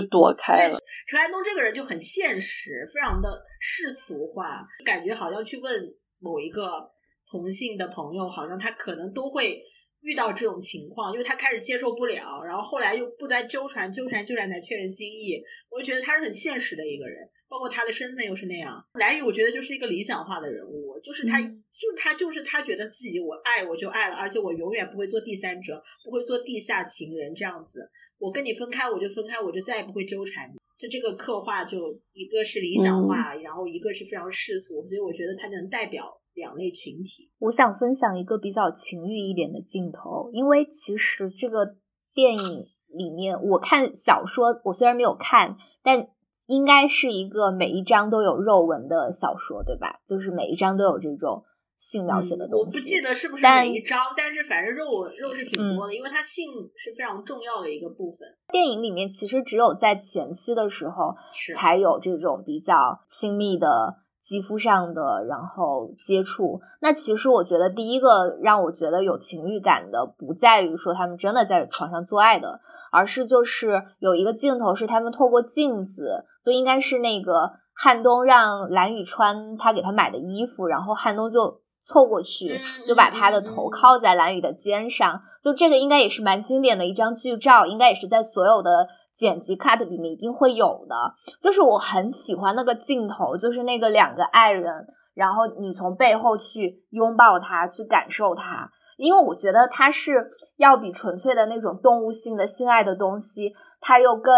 就躲开了。陈安东这个人就很现实，非常的世俗化，感觉好像去问某一个同性的朋友，好像他可能都会遇到这种情况，因为他开始接受不了，然后后来又不断纠缠、纠缠、纠缠才确认心意。我就觉得他是很现实的一个人。包括他的身份又是那样，蓝宇我觉得就是一个理想化的人物，就是他，就是他，就是他觉得自己我爱我就爱了，而且我永远不会做第三者，不会做地下情人这样子。我跟你分开我就分开，我就再也不会纠缠你。就这个刻画，就一个是理想化，然后一个是非常世俗，所以我觉得它能代表两类群体。我想分享一个比较情欲一点的镜头，因为其实这个电影里面，我看小说，我虽然没有看，但。应该是一个每一章都有肉文的小说，对吧？就是每一章都有这种性描写的东西。我不记得是不是每一章，但是反正肉肉是挺多的，因为它性是非常重要的一个部分。电影里面其实只有在前期的时候才有这种比较亲密的肌肤上的然后接触。那其实我觉得第一个让我觉得有情欲感的，不在于说他们真的在床上做爱的。而是就是有一个镜头是他们透过镜子，就应该是那个汉东让蓝宇穿他给他买的衣服，然后汉东就凑过去，就把他的头靠在蓝宇的肩上，就这个应该也是蛮经典的一张剧照，应该也是在所有的剪辑 cut 里面一定会有的。就是我很喜欢那个镜头，就是那个两个爱人，然后你从背后去拥抱他，去感受他。因为我觉得它是要比纯粹的那种动物性的性爱的东西，它又更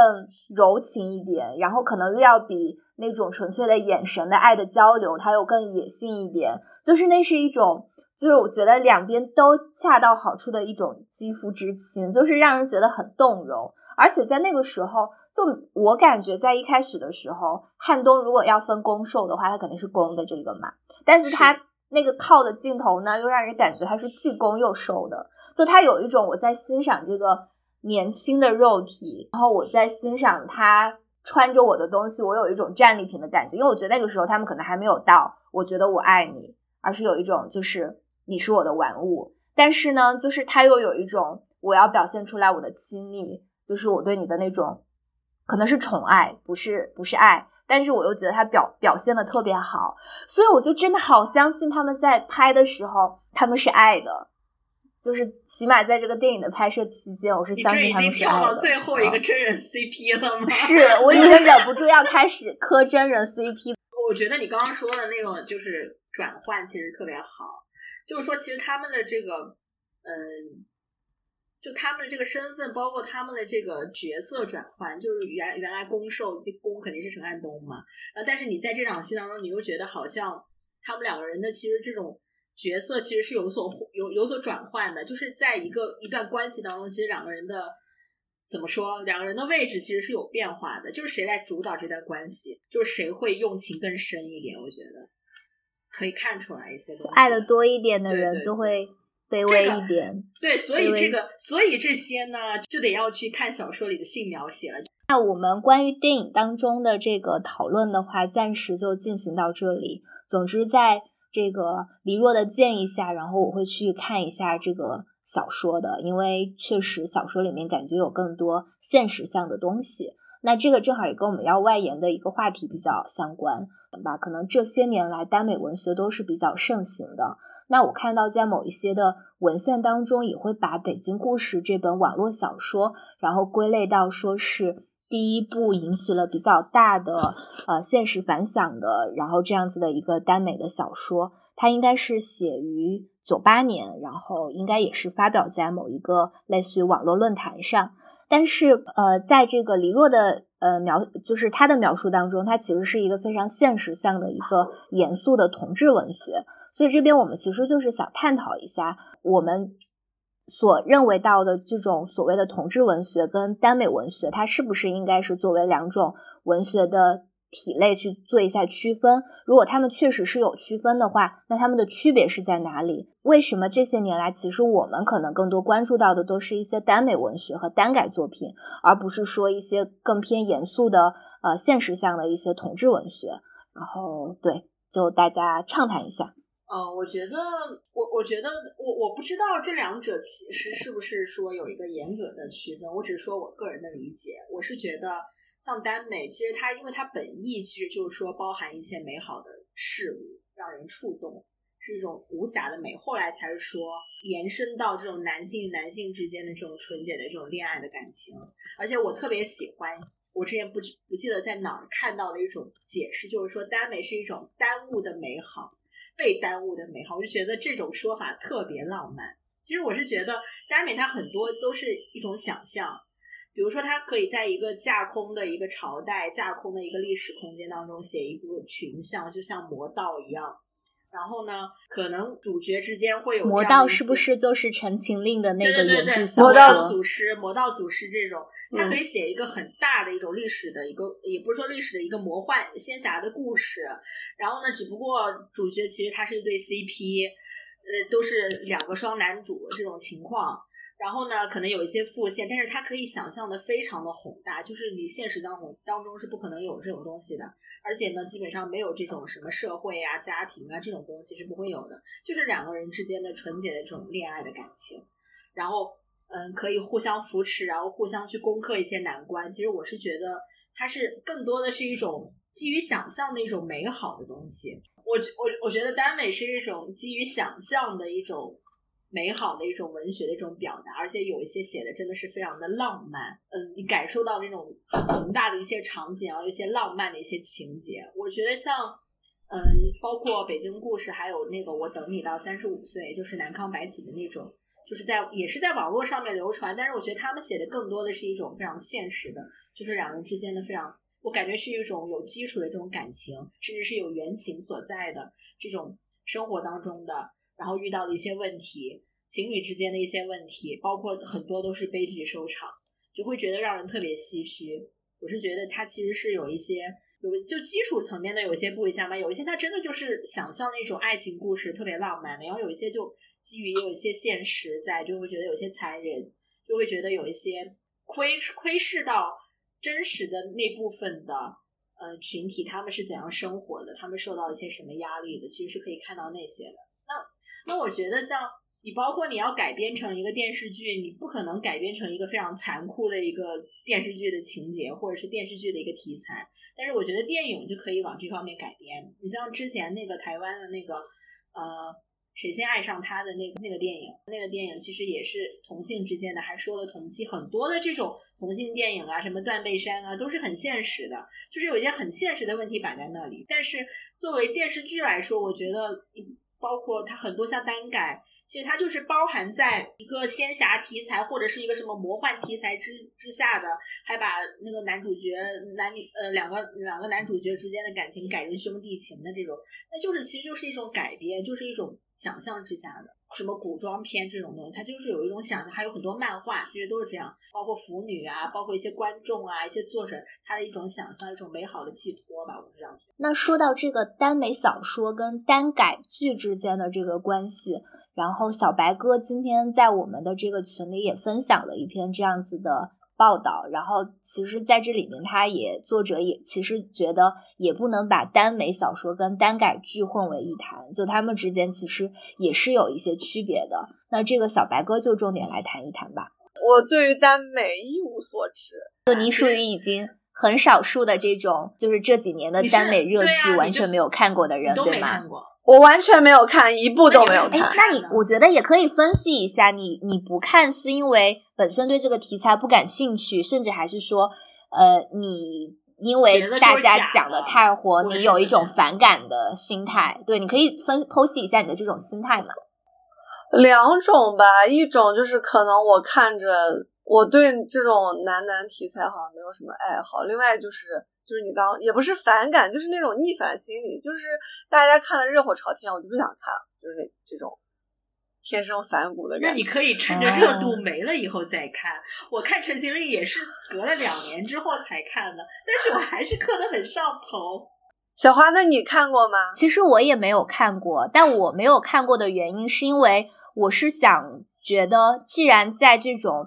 柔情一点，然后可能又要比那种纯粹的眼神的爱的交流，它又更野性一点。就是那是一种，就是我觉得两边都恰到好处的一种肌肤之亲，就是让人觉得很动容。而且在那个时候，就我感觉在一开始的时候，汉东如果要分攻受的话，他肯定是攻的这个嘛，但是他。那个靠的镜头呢，又让人感觉他是既攻又受的，就他有一种我在欣赏这个年轻的肉体，然后我在欣赏他穿着我的东西，我有一种战利品的感觉，因为我觉得那个时候他们可能还没有到我觉得我爱你，而是有一种就是你是我的玩物，但是呢，就是他又有一种我要表现出来我的亲密，就是我对你的那种可能是宠爱，不是不是爱。但是我又觉得他表表现的特别好，所以我就真的好相信他们在拍的时候他们是爱的，就是起码在这个电影的拍摄期间，我是相信他们是爱的。已经跳到最后一个真人 CP 了吗？是我已经忍不住要开始磕真人 CP。我觉得你刚刚说的那种就是转换其实特别好，就是说其实他们的这个嗯。就他们的这个身份，包括他们的这个角色转换，就是原原来攻受，攻肯定是陈汉东嘛。然后，但是你在这场戏当中，你又觉得好像他们两个人的其实这种角色其实是有所有有所转换的，就是在一个一段关系当中，其实两个人的怎么说，两个人的位置其实是有变化的，就是谁来主导这段关系，就是谁会用情更深一点，我觉得可以看出来一些东西。爱的多一点的人就会。卑微一点。对，所以这个，所以这些呢，就得要去看小说里的性描写了。那我们关于电影当中的这个讨论的话，暂时就进行到这里。总之，在这个李若的建议下，然后我会去看一下这个小说的，因为确实小说里面感觉有更多现实向的东西。那这个正好也跟我们要外延的一个话题比较相关吧？可能这些年来耽美文学都是比较盛行的。那我看到在某一些的文献当中，也会把《北京故事》这本网络小说，然后归类到说是。第一部引起了比较大的呃现实反响的，然后这样子的一个耽美的小说，它应该是写于九八年，然后应该也是发表在某一个类似于网络论坛上。但是呃，在这个李若的呃描，就是他的描述当中，它其实是一个非常现实向的一个严肃的同志文学。所以这边我们其实就是想探讨一下我们。所认为到的这种所谓的同志文学跟耽美文学，它是不是应该是作为两种文学的体类去做一下区分？如果他们确实是有区分的话，那他们的区别是在哪里？为什么这些年来，其实我们可能更多关注到的都是一些耽美文学和耽改作品，而不是说一些更偏严肃的呃现实向的一些同志文学？然后对，就大家畅谈一下。嗯，我觉得，我我觉得，我我不知道这两者其实是不是说有一个严格的区分。我只是说我个人的理解，我是觉得像耽美，其实它因为它本意其实就是说包含一切美好的事物，让人触动，是一种无瑕的美。后来才是说延伸到这种男性男性之间的这种纯洁的这种恋爱的感情。而且我特别喜欢，我之前不不记得在哪儿看到的一种解释，就是说耽美是一种耽误的美好。被耽误的美好，我就觉得这种说法特别浪漫。其实我是觉得耽美它很多都是一种想象，比如说它可以在一个架空的一个朝代、架空的一个历史空间当中写一个群像，就像魔道一样。然后呢，可能主角之间会有魔道，是不是就是《陈情令》的那个原著？魔道祖师，魔道祖师这种，他可以写一个很大的一种历史的一个，也不是说历史的一个魔幻仙侠的故事。然后呢，只不过主角其实他是一对 CP，呃，都是两个双男主这种情况。然后呢，可能有一些复线，但是他可以想象的非常的宏大，就是你现实当中当中是不可能有这种东西的。而且呢，基本上没有这种什么社会啊、家庭啊这种东西是不会有的，就是两个人之间的纯洁的这种恋爱的感情，然后嗯，可以互相扶持，然后互相去攻克一些难关。其实我是觉得它是更多的是一种基于想象的一种美好的东西。我我我觉得耽美是一种基于想象的一种。美好的一种文学的一种表达，而且有一些写的真的是非常的浪漫。嗯，你感受到那种很宏大的一些场景，然后一些浪漫的一些情节。我觉得像，嗯，包括《北京故事》，还有那个《我等你到三十五岁》，就是南康白起的那种，就是在也是在网络上面流传。但是我觉得他们写的更多的是一种非常现实的，就是两人之间的非常，我感觉是一种有基础的这种感情，甚至是有原型所在的这种生活当中的。然后遇到的一些问题，情侣之间的一些问题，包括很多都是悲剧收场，就会觉得让人特别唏嘘。我是觉得它其实是有一些有就基础层面的有一些不一样吧，有一些它真的就是想象那种爱情故事特别浪漫的，然后有一些就基于有一些现实在，就会觉得有些残忍，就会觉得有一些窥窥视到真实的那部分的呃群体他们是怎样生活的，他们受到一些什么压力的，其实是可以看到那些的。那我觉得，像你，包括你要改编成一个电视剧，你不可能改编成一个非常残酷的一个电视剧的情节，或者是电视剧的一个题材。但是我觉得电影就可以往这方面改编。你像之前那个台湾的那个，呃，谁先爱上他的那个那个电影，那个电影其实也是同性之间的，还说了同期很多的这种同性电影啊，什么断背山啊，都是很现实的，就是有一些很现实的问题摆在那里。但是作为电视剧来说，我觉得。包括它很多像单改，其实它就是包含在一个仙侠题材或者是一个什么魔幻题材之之下的，还把那个男主角男女呃两个两个男主角之间的感情改成兄弟情的这种，那就是其实就是一种改编，就是一种想象之下的。什么古装片这种东西，它就是有一种想象，还有很多漫画，其实都是这样，包括腐女啊，包括一些观众啊，一些作者他的一种想象，一种美好的寄托吧，我是这样子。那说到这个耽美小说跟耽改剧之间的这个关系，然后小白哥今天在我们的这个群里也分享了一篇这样子的报道，然后其实在这里面，他也作者也其实觉得也不能把耽美小说跟耽改剧混为一谈，就他们之间其实也是有一些区别的。那这个小白哥就重点来谈一谈吧。我对于耽美一无所知，就你属于已经很少数的这种，就是这几年的耽美热剧完全没有看过的人，对吗？我完全没有看，一部都没有看。那你我觉得也可以分析一下，你你不看是因为本身对这个题材不感兴趣，甚至还是说，呃，你因为大家讲的太火，你有一种反感的心态。对，你可以分剖析一下你的这种心态嘛？两种吧，一种就是可能我看着我对这种男男题材好像没有什么爱好，另外就是。就是你刚也不是反感，就是那种逆反心理，就是大家看的热火朝天，我就不想看，就是那这种天生反骨的人。那你可以趁着热度 没了以后再看。我看《陈情令》也是隔了两年之后才看的，但是我还是磕得很上头。小花，那你看过吗？其实我也没有看过，但我没有看过的原因是因为我是想觉得，既然在这种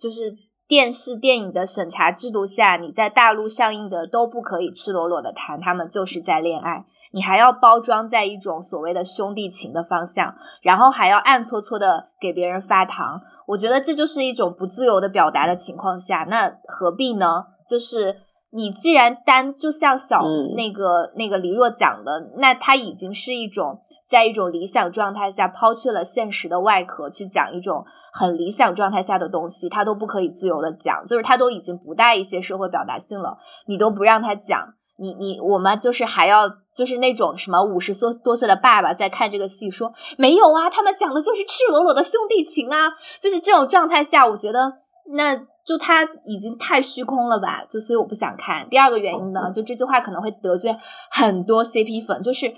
就是。电视电影的审查制度下，你在大陆上映的都不可以赤裸裸的谈他们就是在恋爱，你还要包装在一种所谓的兄弟情的方向，然后还要暗搓搓的给别人发糖。我觉得这就是一种不自由的表达的情况下，那何必呢？就是你既然单就像小那个那个李若讲的，那他已经是一种。在一种理想状态下，抛去了现实的外壳，去讲一种很理想状态下的东西，他都不可以自由的讲，就是他都已经不带一些社会表达性了，你都不让他讲，你你我们就是还要就是那种什么五十多多岁的爸爸在看这个戏，说没有啊，他们讲的就是赤裸裸的兄弟情啊，就是这种状态下，我觉得那就他已经太虚空了吧，就所以我不想看。第二个原因呢，就这句话可能会得罪很多 CP 粉，就是。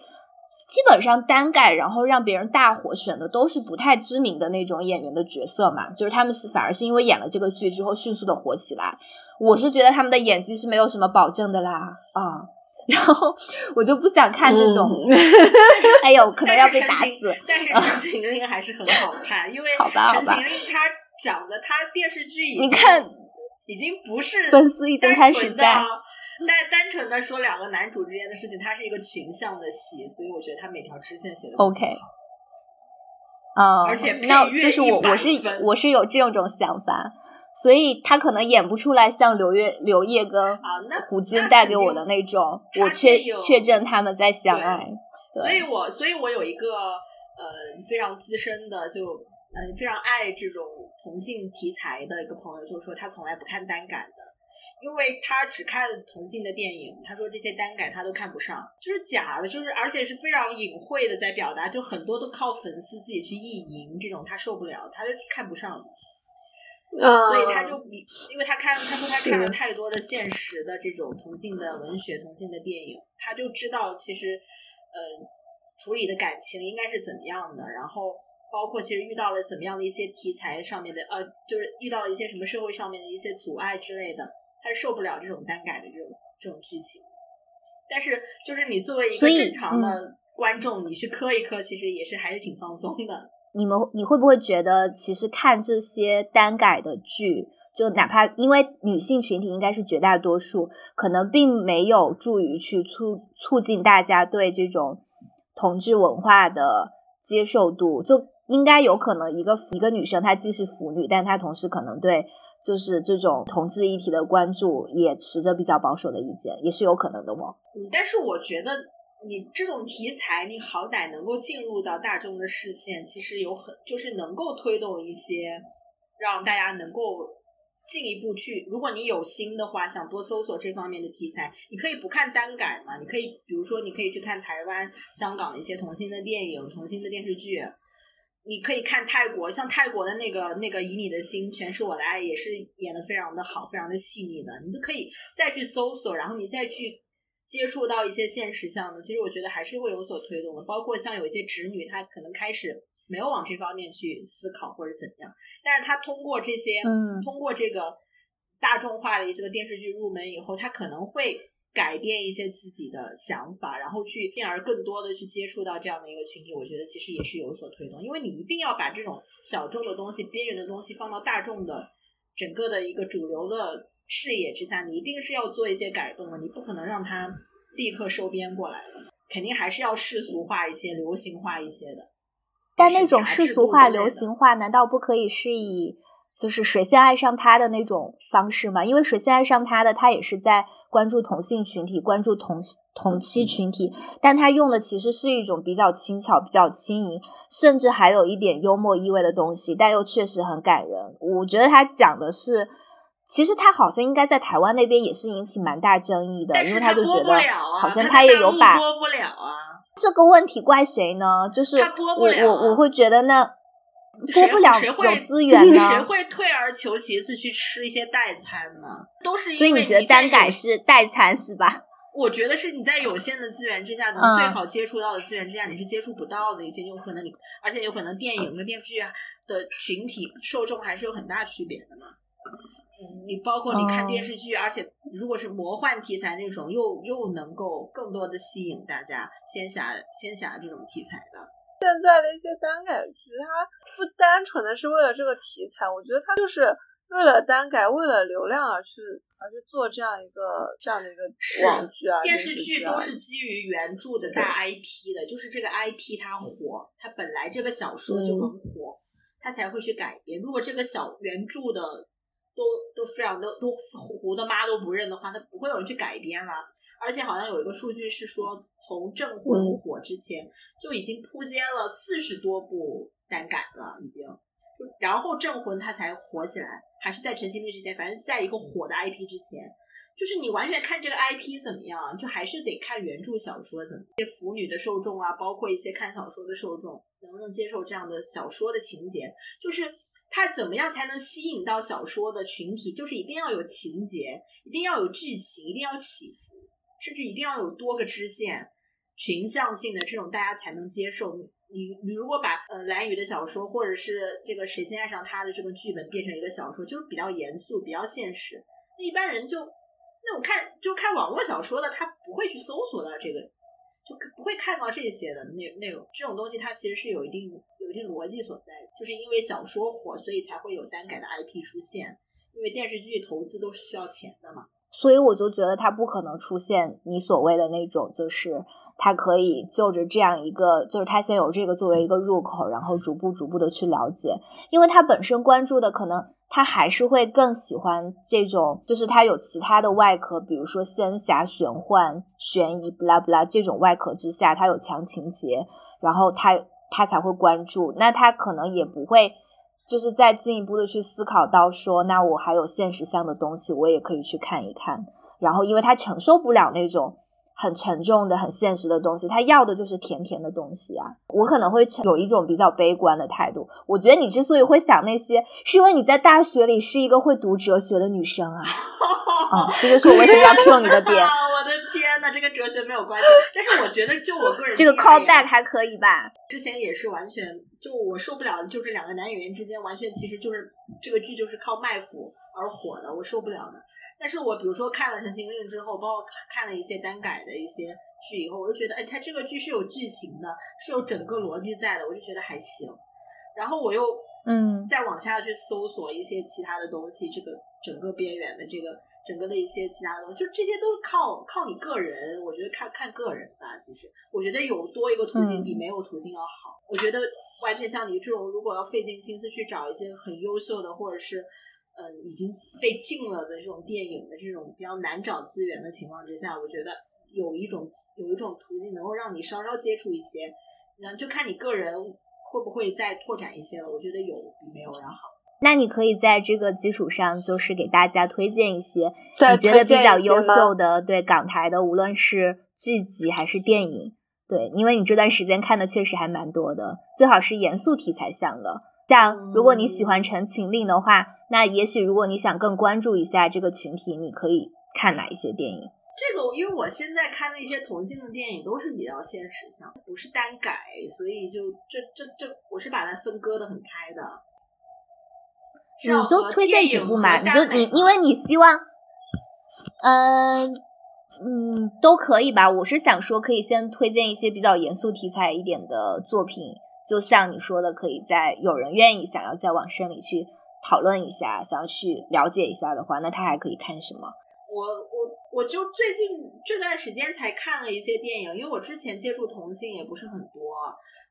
基本上单改，然后让别人大火，选的都是不太知名的那种演员的角色嘛，就是他们是反而是因为演了这个剧之后迅速的火起来。我是觉得他们的演技是没有什么保证的啦啊，然后我就不想看这种，哎呦，可能要被打死。但是《陈情令》还是很好看，因为《陈情令》他讲的他电视剧已经看已经不是粉丝已经开始在。但单纯的说两个男主之间的事情，它是一个群像的戏，所以我觉得他每条支线写的 OK。啊，而且那就是我我是我是有这种种想法，所以他可能演不出来像刘月刘烨跟胡军带给我的那种，我确确证他们在相爱。所以我所以我有一个呃非常资深的，就嗯非常爱这种同性题材的一个朋友，就是说他从来不看单改的。因为他只看同性的电影，他说这些单改他都看不上，就是假的，就是而且是非常隐晦的在表达，就很多都靠粉丝自己去意淫，这种他受不了，他就看不上。所以他就比因为他看他说他看了太多的现实的这种同性的文学、同性的电影，他就知道其实呃处理的感情应该是怎么样的，然后包括其实遇到了怎么样的一些题材上面的呃，就是遇到了一些什么社会上面的一些阻碍之类的。他受不了这种单改的这种这种剧情，但是就是你作为一个正常的观众，你去磕一磕，其实也是还是挺放松的。你们你会不会觉得，其实看这些单改的剧，就哪怕因为女性群体应该是绝大多数，可能并没有助于去促促进大家对这种同志文化的接受度，就应该有可能一个一个女生她既是腐女，但她同时可能对。就是这种同志议题的关注，也持着比较保守的意见，也是有可能的嘛。嗯，但是我觉得你这种题材，你好歹能够进入到大众的视线，其实有很就是能够推动一些，让大家能够进一步去。如果你有心的话，想多搜索这方面的题材，你可以不看单改嘛，你可以比如说你可以去看台湾、香港的一些同性的电影、同性的电视剧。你可以看泰国，像泰国的那个那个《以你的心全是我的爱》，也是演的非常的好，非常的细腻的。你都可以再去搜索，然后你再去接触到一些现实项的。其实我觉得还是会有所推动的。包括像有一些直女，她可能开始没有往这方面去思考或者怎样，但是她通过这些，嗯，通过这个大众化的一些电视剧入门以后，她可能会改变一些自己的想法，然后去进而更多的去接触到这样的一个群体，我觉得其实也是有所推动。因为你一定要把这种小众的东西、边缘的东西放到大众的整个的一个主流的视野之下，你一定是要做一些改动的，你不可能让它立刻收编过来的，肯定还是要世俗化一些、流行化一些的。但那种世俗化、流行化，难道不可以是以？就是谁先爱上他的那种方式嘛，因为谁先爱上他的，他也是在关注同性群体，关注同同期群体，但他用的其实是一种比较轻巧、比较轻盈，甚至还有一点幽默意味的东西，但又确实很感人。我觉得他讲的是，其实他好像应该在台湾那边也是引起蛮大争议的，因为他就觉得好像他也有把播不了啊，这个问题怪谁呢？就是我我我会觉得那。播不了，谁会资源 呢？谁会退而求其次去吃一些代餐呢？都是因为你觉得单改是代餐是吧？我觉得是你在有限的资源之下，能最好接触到的资源之下，你是接触不到的一些，有可能你，而且有可能电影跟电视剧的群体受众还是有很大区别的嘛。嗯，你包括你看电视剧，而且如果是魔幻题材那种，又又能够更多的吸引大家，仙侠仙侠这种题材的。现在的一些单改剧，它不单纯的是为了这个题材，我觉得他就是为了单改、为了流量而去而去做这样一个这样的一个网剧啊。电视剧都是基于原著的大 IP 的，就是这个 IP 它火，它本来这个小说就很火，它才会去改编。如果这个小原著的都都非常都都糊的妈都不认的话，它不会有人去改编了。而且好像有一个数据是说，从《镇魂》火之前就已经铺接了四十多部单改了，已经。就然后《镇魂》它才火起来，还是在《陈情令》之前，反正在一个火的 IP 之前，就是你完全看这个 IP 怎么样，就还是得看原著小说怎么。一些腐女的受众啊，包括一些看小说的受众，能不能接受这样的小说的情节？就是它怎么样才能吸引到小说的群体？就是一定要有情节，一定要有剧情，一定要起伏。甚至一定要有多个支线，群像性的这种大家才能接受。你你如果把呃蓝宇的小说或者是这个谁先爱上他的这个剧本变成一个小说，就是比较严肃、比较现实，那一般人就那种看就看网络小说的，他不会去搜索到这个，就不会看到这些的那那种这种东西，它其实是有一定有一定逻辑所在，就是因为小说火，所以才会有单改的 IP 出现，因为电视剧投资都是需要钱的嘛。所以我就觉得他不可能出现你所谓的那种，就是他可以就着这样一个，就是他先有这个作为一个入口，然后逐步逐步的去了解，因为他本身关注的可能他还是会更喜欢这种，就是他有其他的外壳，比如说仙侠、玄幻、悬疑，不拉不拉这种外壳之下，它有强情节，然后他他才会关注，那他可能也不会。就是再进一步的去思考到说，那我还有现实向的东西，我也可以去看一看。然后，因为他承受不了那种很沉重的、很现实的东西，他要的就是甜甜的东西啊。我可能会有一种比较悲观的态度。我觉得你之所以会想那些，是因为你在大学里是一个会读哲学的女生啊。啊，这就是我为什么要 Q 你的点。天呐，这跟哲学没有关系。但是我觉得，就我个人，这个 callback 还可以吧？之前也是完全就我受不了，就这两个男演员之间完全其实就是这个剧就是靠卖腐而火的，我受不了的。但是我比如说看了《陈情令》之后，包括看了一些单改的一些剧以后，我就觉得，哎，它这个剧是有剧情的，是有整个逻辑在的，我就觉得还行。然后我又嗯再往下去搜索一些其他的东西，这个整个边缘的这个。整个的一些其他的东西，就这些都是靠靠你个人。我觉得看看个人吧。其实，我觉得有多一个途径比没有途径要好。我觉得完全像你这种，如果要费尽心思去找一些很优秀的，或者是嗯已经被禁了的这种电影的这种比较难找资源的情况之下，我觉得有一种有一种途径能够让你稍稍接触一些，那就看你个人会不会再拓展一些了。我觉得有比没有要好。那你可以在这个基础上，就是给大家推荐一些 你觉得比较优秀的，对港台的，无论是剧集还是电影，对，因为你这段时间看的确实还蛮多的，最好是严肃题材向的。像如果你喜欢《陈情令》的话，那也许如果你想更关注一下这个群体，你可以看哪一些电影？这个，因为我现在看的一些同性的电影都是比较现实向，不是单改，所以就这这这，我是把它分割的很开的。你就推荐几部嘛？你就你，因为你希望，嗯，嗯，都可以吧。我是想说，可以先推荐一些比较严肃题材一点的作品，就像你说的，可以在有人愿意想要再往深里去讨论一下，想要去了解一下的话，那他还可以看什么？我我我就最近这段时间才看了一些电影，因为我之前接触同性也不是很多。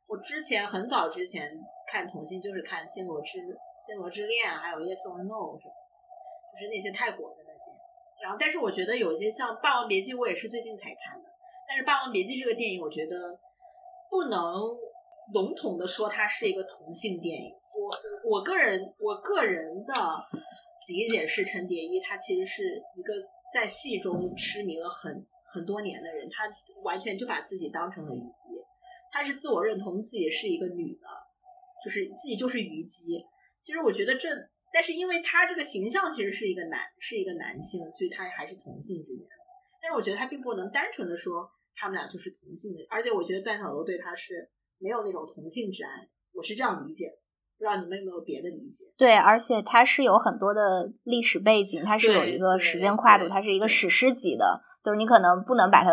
我之前很早之前看同性就是看《星罗之星罗之恋》，还有《Yes or No》什么，就是那些泰国的那些。然后，但是我觉得有些像《霸王别姬》，我也是最近才看的。但是《霸王别姬》这个电影，我觉得不能笼统的说它是一个同性电影。我我个人我个人的理解是，陈蝶衣他其实是一个在戏中痴迷了很很多年的人，他完全就把自己当成了虞姬。她是自我认同自己是一个女的，就是自己就是虞姬。其实我觉得这，但是因为他这个形象其实是一个男，是一个男性，所以他还是同性之间。但是我觉得他并不能单纯的说他们俩就是同性的，而且我觉得段小楼对他是没有那种同性之爱，我是这样理解的。不知道你们有没有别的理解？对，而且它是有很多的历史背景，它是有一个时间跨度，它是一个史诗级的，就是你可能不能把它。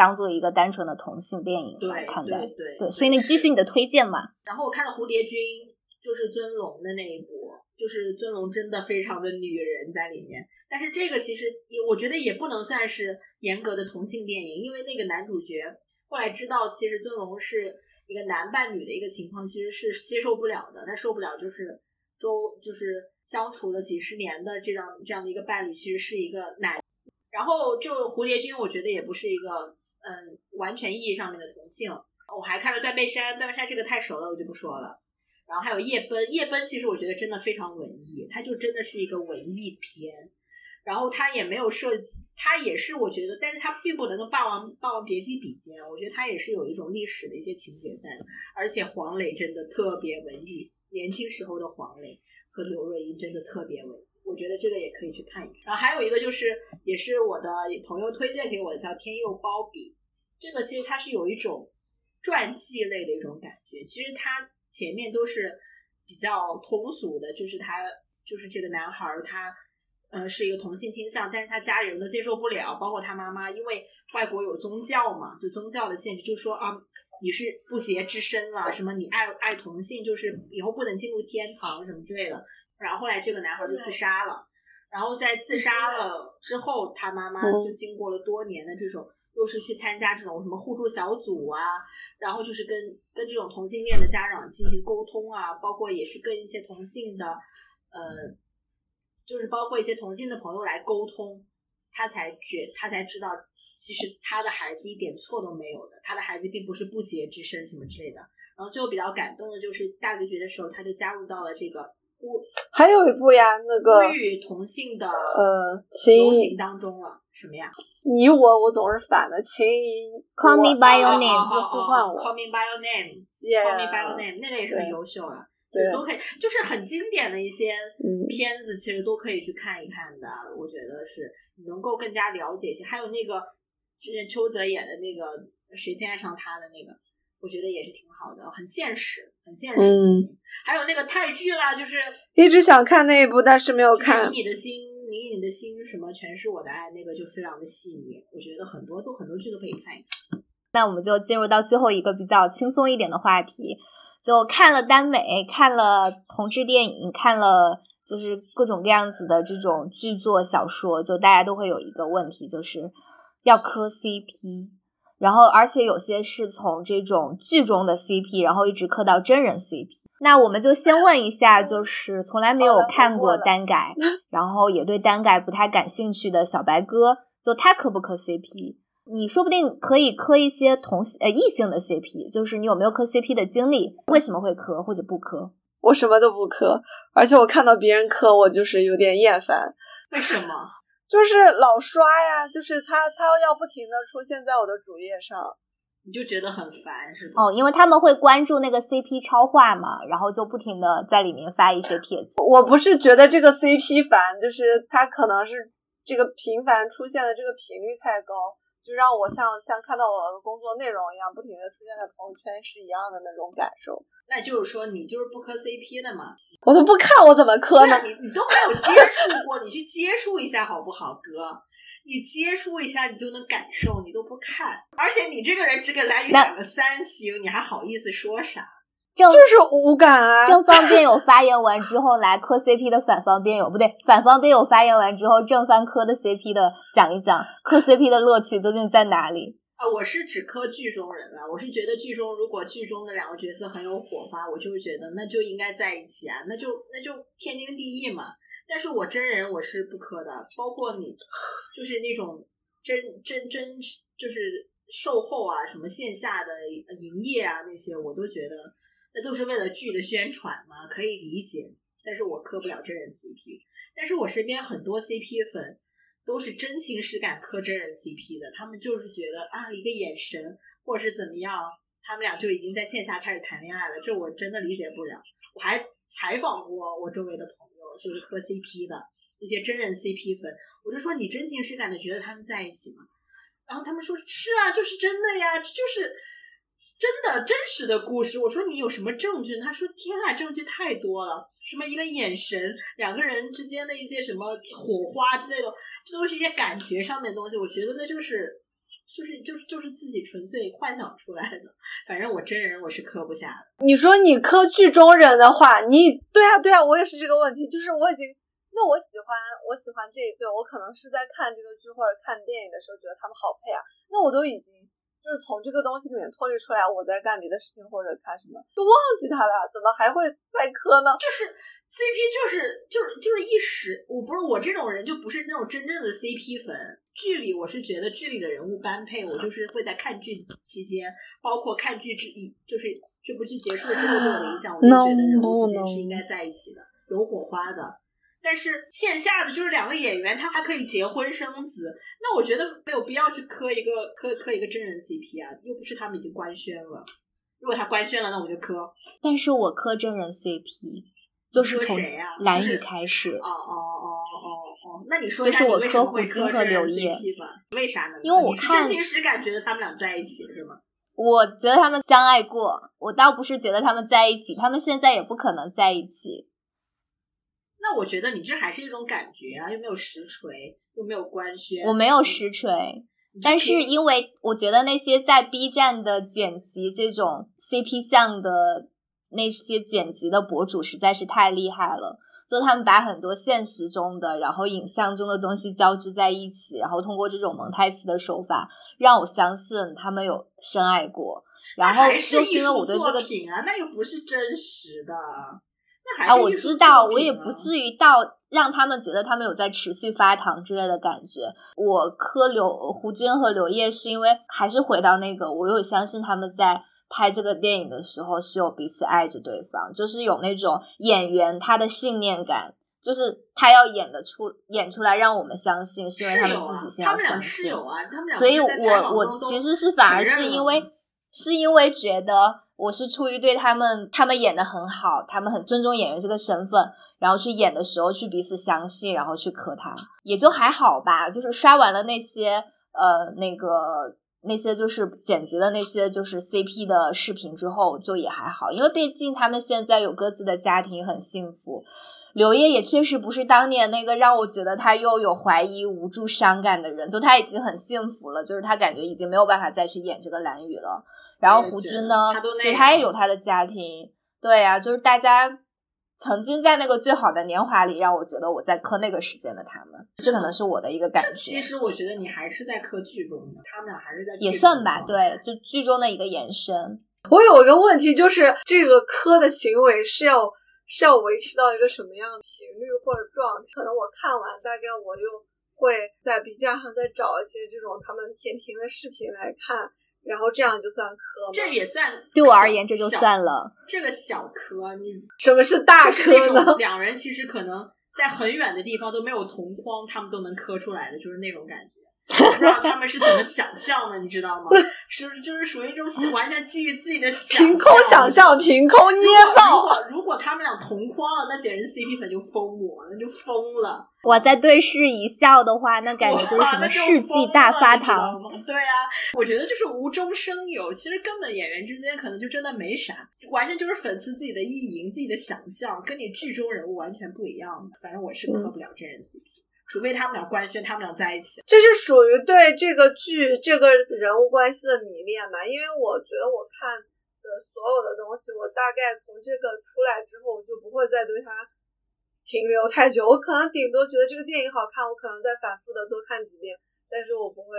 当做一个单纯的同性电影来看待，对对，所以你继续你的推荐嘛。然后我看了《蝴蝶君》，就是尊龙的那一部，就是尊龙真的非常的女人在里面。但是这个其实也我觉得也不能算是严格的同性电影，因为那个男主角后来知道其实尊龙是一个男扮女的一个情况，其实是接受不了的。他受不了就是周就是相处了几十年的这样这样的一个伴侣，其实是一个男。然后就蝴蝶君，我觉得也不是一个。嗯，完全意义上面的同性，我还看了《断背山》，《断背山》这个太熟了，我就不说了。然后还有《夜奔》，《夜奔》其实我觉得真的非常文艺，它就真的是一个文艺片。然后它也没有设，它也是我觉得，但是它并不能跟《霸王霸王别姬》比肩。我觉得它也是有一种历史的一些情节在的。而且黄磊真的特别文艺，年轻时候的黄磊和刘若英真的特别文艺。我觉得这个也可以去看一看。然后还有一个就是，也是我的朋友推荐给我的，叫《天佑包比》。这个其实它是有一种传记类的一种感觉。其实它前面都是比较通俗的，就是他就是这个男孩，他嗯是一个同性倾向，但是他家里人都接受不了，包括他妈妈，因为外国有宗教嘛，就宗教的限制，就说啊你是不洁之身了，什么你爱爱同性就是以后不能进入天堂什么之类的。然后后来这个男孩就自杀了，然后在自杀了之后，他妈妈就经过了多年的这种，又是去参加这种什么互助小组啊，然后就是跟跟这种同性恋的家长进行沟通啊，包括也是跟一些同性的，呃，就是包括一些同性的朋友来沟通，他才觉他才知道，其实他的孩子一点错都没有的，他的孩子并不是不洁之身什么之类的。然后最后比较感动的就是大结局的时候，他就加入到了这个。还有一部呀，那个呼吁同性的呃情行当中了，什么呀？你我我总是反的，情谊。Call me by your name，呼唤我。Call me by your name，Call me by your name，那个也是很优秀了，对，都可以，就是很经典的一些片子，其实都可以去看一看的。我觉得是能够更加了解一些。还有那个之前邱泽演的那个《谁先爱上他》的那个。我觉得也是挺好的，很现实，很现实。嗯，还有那个泰剧啦，就是一直想看那一部，但是没有看。迷你的心，迷你的心，什么全是我的爱，那个就非常的细腻。我觉得很多都很多剧都可以看一看。那我们就进入到最后一个比较轻松一点的话题，就看了耽美，看了同志电影，看了就是各种各样子的这种剧作小说，就大家都会有一个问题，就是要磕 CP。然后，而且有些是从这种剧中的 CP，然后一直磕到真人 CP。那我们就先问一下，就是从来没有看过单改，然后也对单改不太感兴趣的小白哥，就他磕不磕 CP？你说不定可以磕一些同呃异性的 CP，就是你有没有磕 CP 的经历？为什么会磕或者不磕？我什么都不磕，而且我看到别人磕，我就是有点厌烦。为什么？就是老刷呀，就是他他要不停的出现在我的主页上，你就觉得很烦是吧？哦，因为他们会关注那个 CP 超话嘛，然后就不停的在里面发一些帖子。我不是觉得这个 CP 烦，就是他可能是这个频繁出现的这个频率太高，就让我像像看到我的工作内容一样，不停的出现在朋友圈是一样的那种感受。那就是说，你就是不磕 CP 的嘛？我都不看，我怎么磕呢？你你都没有接触过，你去接触一下好不好，哥？你接触一下，你就能感受。你都不看，而且你这个人只给蓝宇打个三星，你还好意思说啥？正就是无感啊！正方辩友发言完之后，来磕 CP 的反方辩友不对，反方辩友发言完之后，正方磕的 CP 的讲一讲，磕 CP 的乐趣究竟在哪里？啊，我是只磕剧中人了。我是觉得剧中如果剧中的两个角色很有火花，我就会觉得那就应该在一起啊，那就那就天经地义嘛。但是我真人我是不磕的，包括你，就是那种真真真就是售后啊，什么线下的营业啊那些，我都觉得。那都是为了剧的宣传嘛，可以理解。但是我磕不了真人 CP，但是我身边很多 CP 粉都是真情实感磕真人 CP 的，他们就是觉得啊，一个眼神或者是怎么样，他们俩就已经在线下开始谈恋爱了，这我真的理解不了。我还采访过我周围的朋友，就是磕 CP 的那些真人 CP 粉，我就说你真情实感的觉得他们在一起吗？然后他们说是啊，就是真的呀，这就是。真的真实的故事，我说你有什么证据？他说天啊，证据太多了，什么一个眼神，两个人之间的一些什么火花之类的，这都是一些感觉上面的东西。我觉得那就是，就是就是就是自己纯粹幻想出来的。反正我真人我是磕不下的。你说你磕剧中人的话，你对啊对啊，我也是这个问题。就是我已经，那我喜欢我喜欢这一对，我可能是在看这个剧或者看电影的时候觉得他们好配啊，那我都已经。就是从这个东西里面脱离出来，我在干别的事情或者看什么，都忘记他了，怎么还会再磕呢？就是 CP，就是就是就是一时，我不是我这种人，就不是那种真正的 CP 粉。剧里我是觉得剧里的人物般配，我就是会在看剧期间，包括看剧之一，就是这部剧结束了之后对我的影响，我就觉得人物之间是应该在一起的，有火花的。但是线下的就是两个演员，他还可以结婚生子，那我觉得没有必要去磕一个磕磕一个真人 CP 啊，又不是他们已经官宣了。如果他官宣了，那我就磕。但是我磕真人 CP，就是从蓝宇开始。哦哦哦哦哦，那你说就是我磕胡军和刘烨吧？为啥呢？因为我看真情实感觉得他们俩在一起是吗？我觉得他们相爱过，我倒不是觉得他们在一起，他们现在也不可能在一起。那我觉得你这还是一种感觉啊，又没有实锤，又没有官宣。我没有实锤，但是因为我觉得那些在 B 站的剪辑这种 CP 像的那些剪辑的博主实在是太厉害了，就他们把很多现实中的，然后影像中的东西交织在一起，然后通过这种蒙太奇的手法，让我相信他们有深爱过。然后就是因为我对这个品啊，那又不是真实的。啊，我知道，我也不至于到让他们觉得他们有在持续发糖之类的感觉。我磕刘胡军和刘烨是因为还是回到那个，我有相信他们在拍这个电影的时候是有彼此爱着对方，就是有那种演员他的信念感，就是他要演的出演出来让我们相信，是因为他们自己先要相信。所以，我我其实是反而是因为是因为觉得。我是出于对他们，他们演的很好，他们很尊重演员这个身份，然后去演的时候去彼此相信，然后去磕他，也就还好吧。就是刷完了那些呃那个那些就是剪辑的那些就是 CP 的视频之后，就也还好，因为毕竟他们现在有各自的家庭，很幸福。刘烨也确实不是当年那个让我觉得他又有怀疑、无助、伤感的人，就他已经很幸福了，就是他感觉已经没有办法再去演这个蓝宇了。然后胡军呢，就他也有他的家庭，对呀，就是大家曾经在那个最好的年华里，让我觉得我在磕那个时间的他们，这可能是我的一个感觉。其实我觉得你还是在磕剧中的，他们俩还是在也算吧，对，就剧中的一个延伸。我有一个问题，就是这个磕的行为是要是要维持到一个什么样的频率或者状态？可能我看完大概我又会在 B 站上再找一些这种他们甜甜的视频来看。然后这样就算磕，这也算对我而言这就算了。这个小磕，你什么是大磕呢？两人其实可能在很远的地方都没有同框，他们都能磕出来的，就是那种感觉。不知道他们是怎么想象的，你知道吗？是就是属于一种完全基于自己的凭空想象、凭空捏造。如果他们俩同框了，那简直 CP 粉就疯魔，那就疯了。我在对视一笑的话，那感觉就是什么世纪大发糖。对啊，我觉得就是无中生有，其实根本演员之间可能就真的没啥，完全就是粉丝自己的意淫、自己的想象，跟你剧中人物完全不一样。反正我是磕不了真人 CP。除非他们俩官宣，他们俩在一起，这是属于对这个剧这个人物关系的迷恋吧？因为我觉得我看的所有的东西，我大概从这个出来之后，我就不会再对它停留太久。我可能顶多觉得这个电影好看，我可能再反复的多看几遍，但是我不会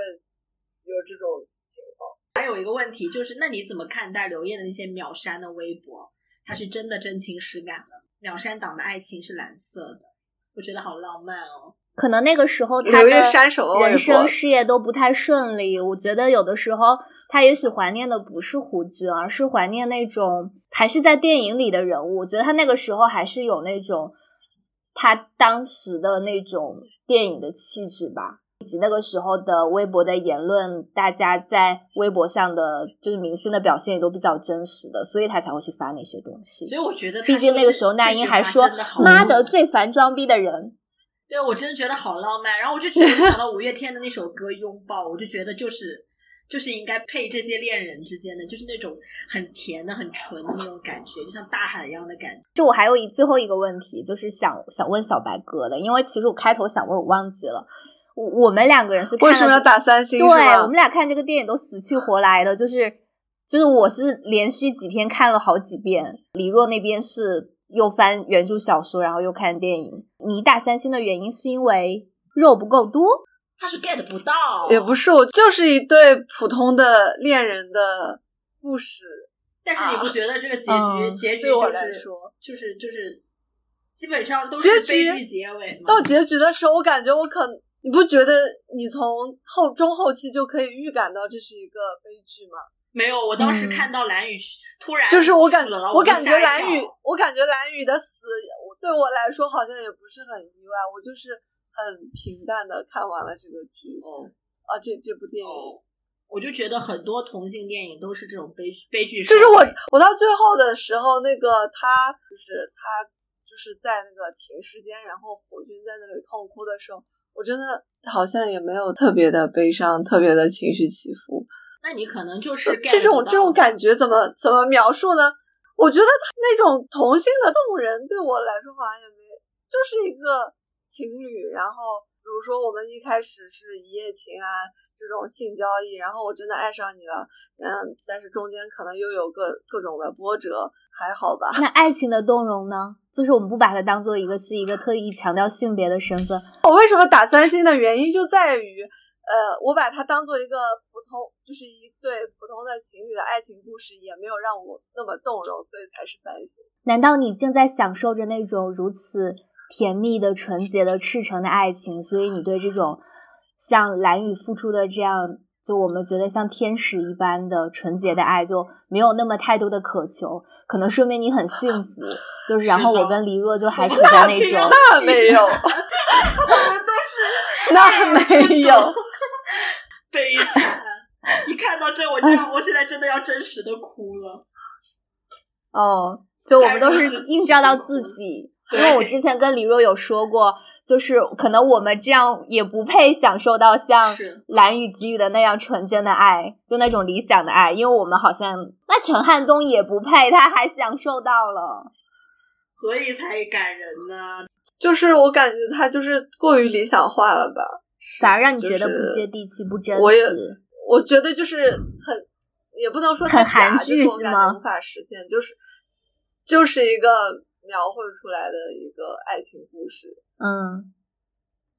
有这种情况。还有一个问题就是，那你怎么看待刘烨的那些秒删的微博？他是真的真情实感的，秒删党的爱情是蓝色的，我觉得好浪漫哦。可能那个时候他的人生事业都不太顺利，我觉得有的时候他也许怀念的不是胡军，而是怀念那种还是在电影里的人物。我觉得他那个时候还是有那种他当时的那种电影的气质吧，以及那个时候的微博的言论，大家在微博上的就是明星的表现也都比较真实的，所以他才会去发那些东西。所以我觉得，毕竟那个时候那英还说：“妈的，最烦装逼的人。”对，我真的觉得好浪漫。然后我就觉得想到五月天的那首歌《拥抱》，我就觉得就是就是应该配这些恋人之间的，就是那种很甜的、很纯的那种感觉，就像大海一样的感觉。就我还有一最后一个问题，就是想想问小白哥的，因为其实我开头想问，我忘记了。我我们两个人是为什么要打三星？对，我们俩看这个电影都死去活来的，就是就是我是连续几天看了好几遍。李若那边是。又翻原著小说，然后又看电影。你打三星的原因是因为肉不够多？他是 get 不到，也不是，我就是一对普通的恋人的故事。但是你不觉得这个结局结局就是就是就是基本上都是悲剧结尾吗？到结局的时候，我感觉我可你不觉得你从后中后期就可以预感到这是一个悲剧吗？没有，我当时看到蓝宇突然就是我感了，我感觉蓝雨，我感觉蓝宇的死对我来说好像也不是很意外，我就是很平淡的看完了这个剧。哦，啊，这这部电影，我就觉得很多同性电影都是这种悲悲剧。就是我，我到最后的时候，那个他就是他就是在那个停尸间，然后火军在那里痛哭的时候，我真的好像也没有特别的悲伤，特别的情绪起伏。那你可能就是这种这种感觉怎么怎么描述呢？我觉得他那种同性的动人对我来说好像也没，就是一个情侣，然后比如说我们一开始是一夜情啊这种性交易，然后我真的爱上你了，嗯，但是中间可能又有各各种的波折，还好吧？那爱情的动容呢？就是我们不把它当做一个是一个特意强调性别的身份。我为什么打三星的原因就在于。呃，我把它当做一个普通，就是一对普通的情侣的爱情故事，也没有让我那么动容，所以才是三星。难道你正在享受着那种如此甜蜜的、纯洁的、赤诚的爱情？所以你对这种像蓝雨付出的这样，就我们觉得像天使一般的纯洁的爱，就没有那么太多的渴求？可能说明你很幸福。就是然后我跟黎若就还 处在那种那没有，我们都是那没有。悲惨！一看到这，我就我现在真的要真实的哭了。哦，就我们都是映照到自己，因为我之前跟李若有说过，就是可能我们这样也不配享受到像蓝雨给予的那样纯真的爱，就那种理想的爱，因为我们好像那陈汉东也不配，他还享受到了，所以才感人呢。就是我感觉他就是过于理想化了吧。反而让你觉得不接地气、不真实。我也我觉得就是很，也不能说很韩剧是吗？无法实现，就是就是一个描绘出来的一个爱情故事。嗯，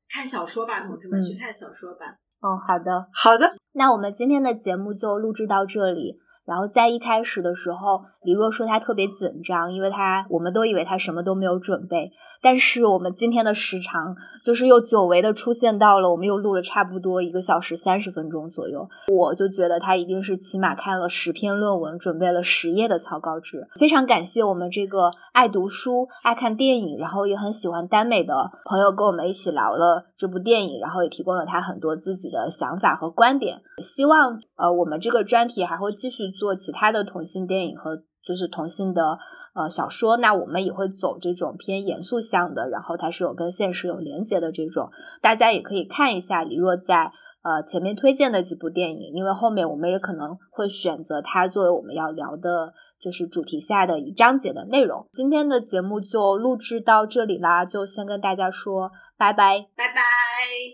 看小说吧，同志们，去看小说吧。哦，好的，好的。那我们今天的节目就录制到这里。然后在一开始的时候，李若说他特别紧张，因为他我们都以为他什么都没有准备。但是我们今天的时长就是又久违的出现到了，我们又录了差不多一个小时三十分钟左右。我就觉得他一定是起码看了十篇论文，准备了十页的草稿纸。非常感谢我们这个爱读书、爱看电影，然后也很喜欢耽美的朋友跟我们一起聊了这部电影，然后也提供了他很多自己的想法和观点。希望呃我们这个专题还会继续做其他的同性电影和就是同性的。呃，小说那我们也会走这种偏严肃向的，然后它是有跟现实有连接的这种，大家也可以看一下李若在呃前面推荐的几部电影，因为后面我们也可能会选择它作为我们要聊的，就是主题下的一章节的内容。今天的节目就录制到这里啦，就先跟大家说拜拜，拜拜，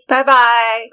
拜拜。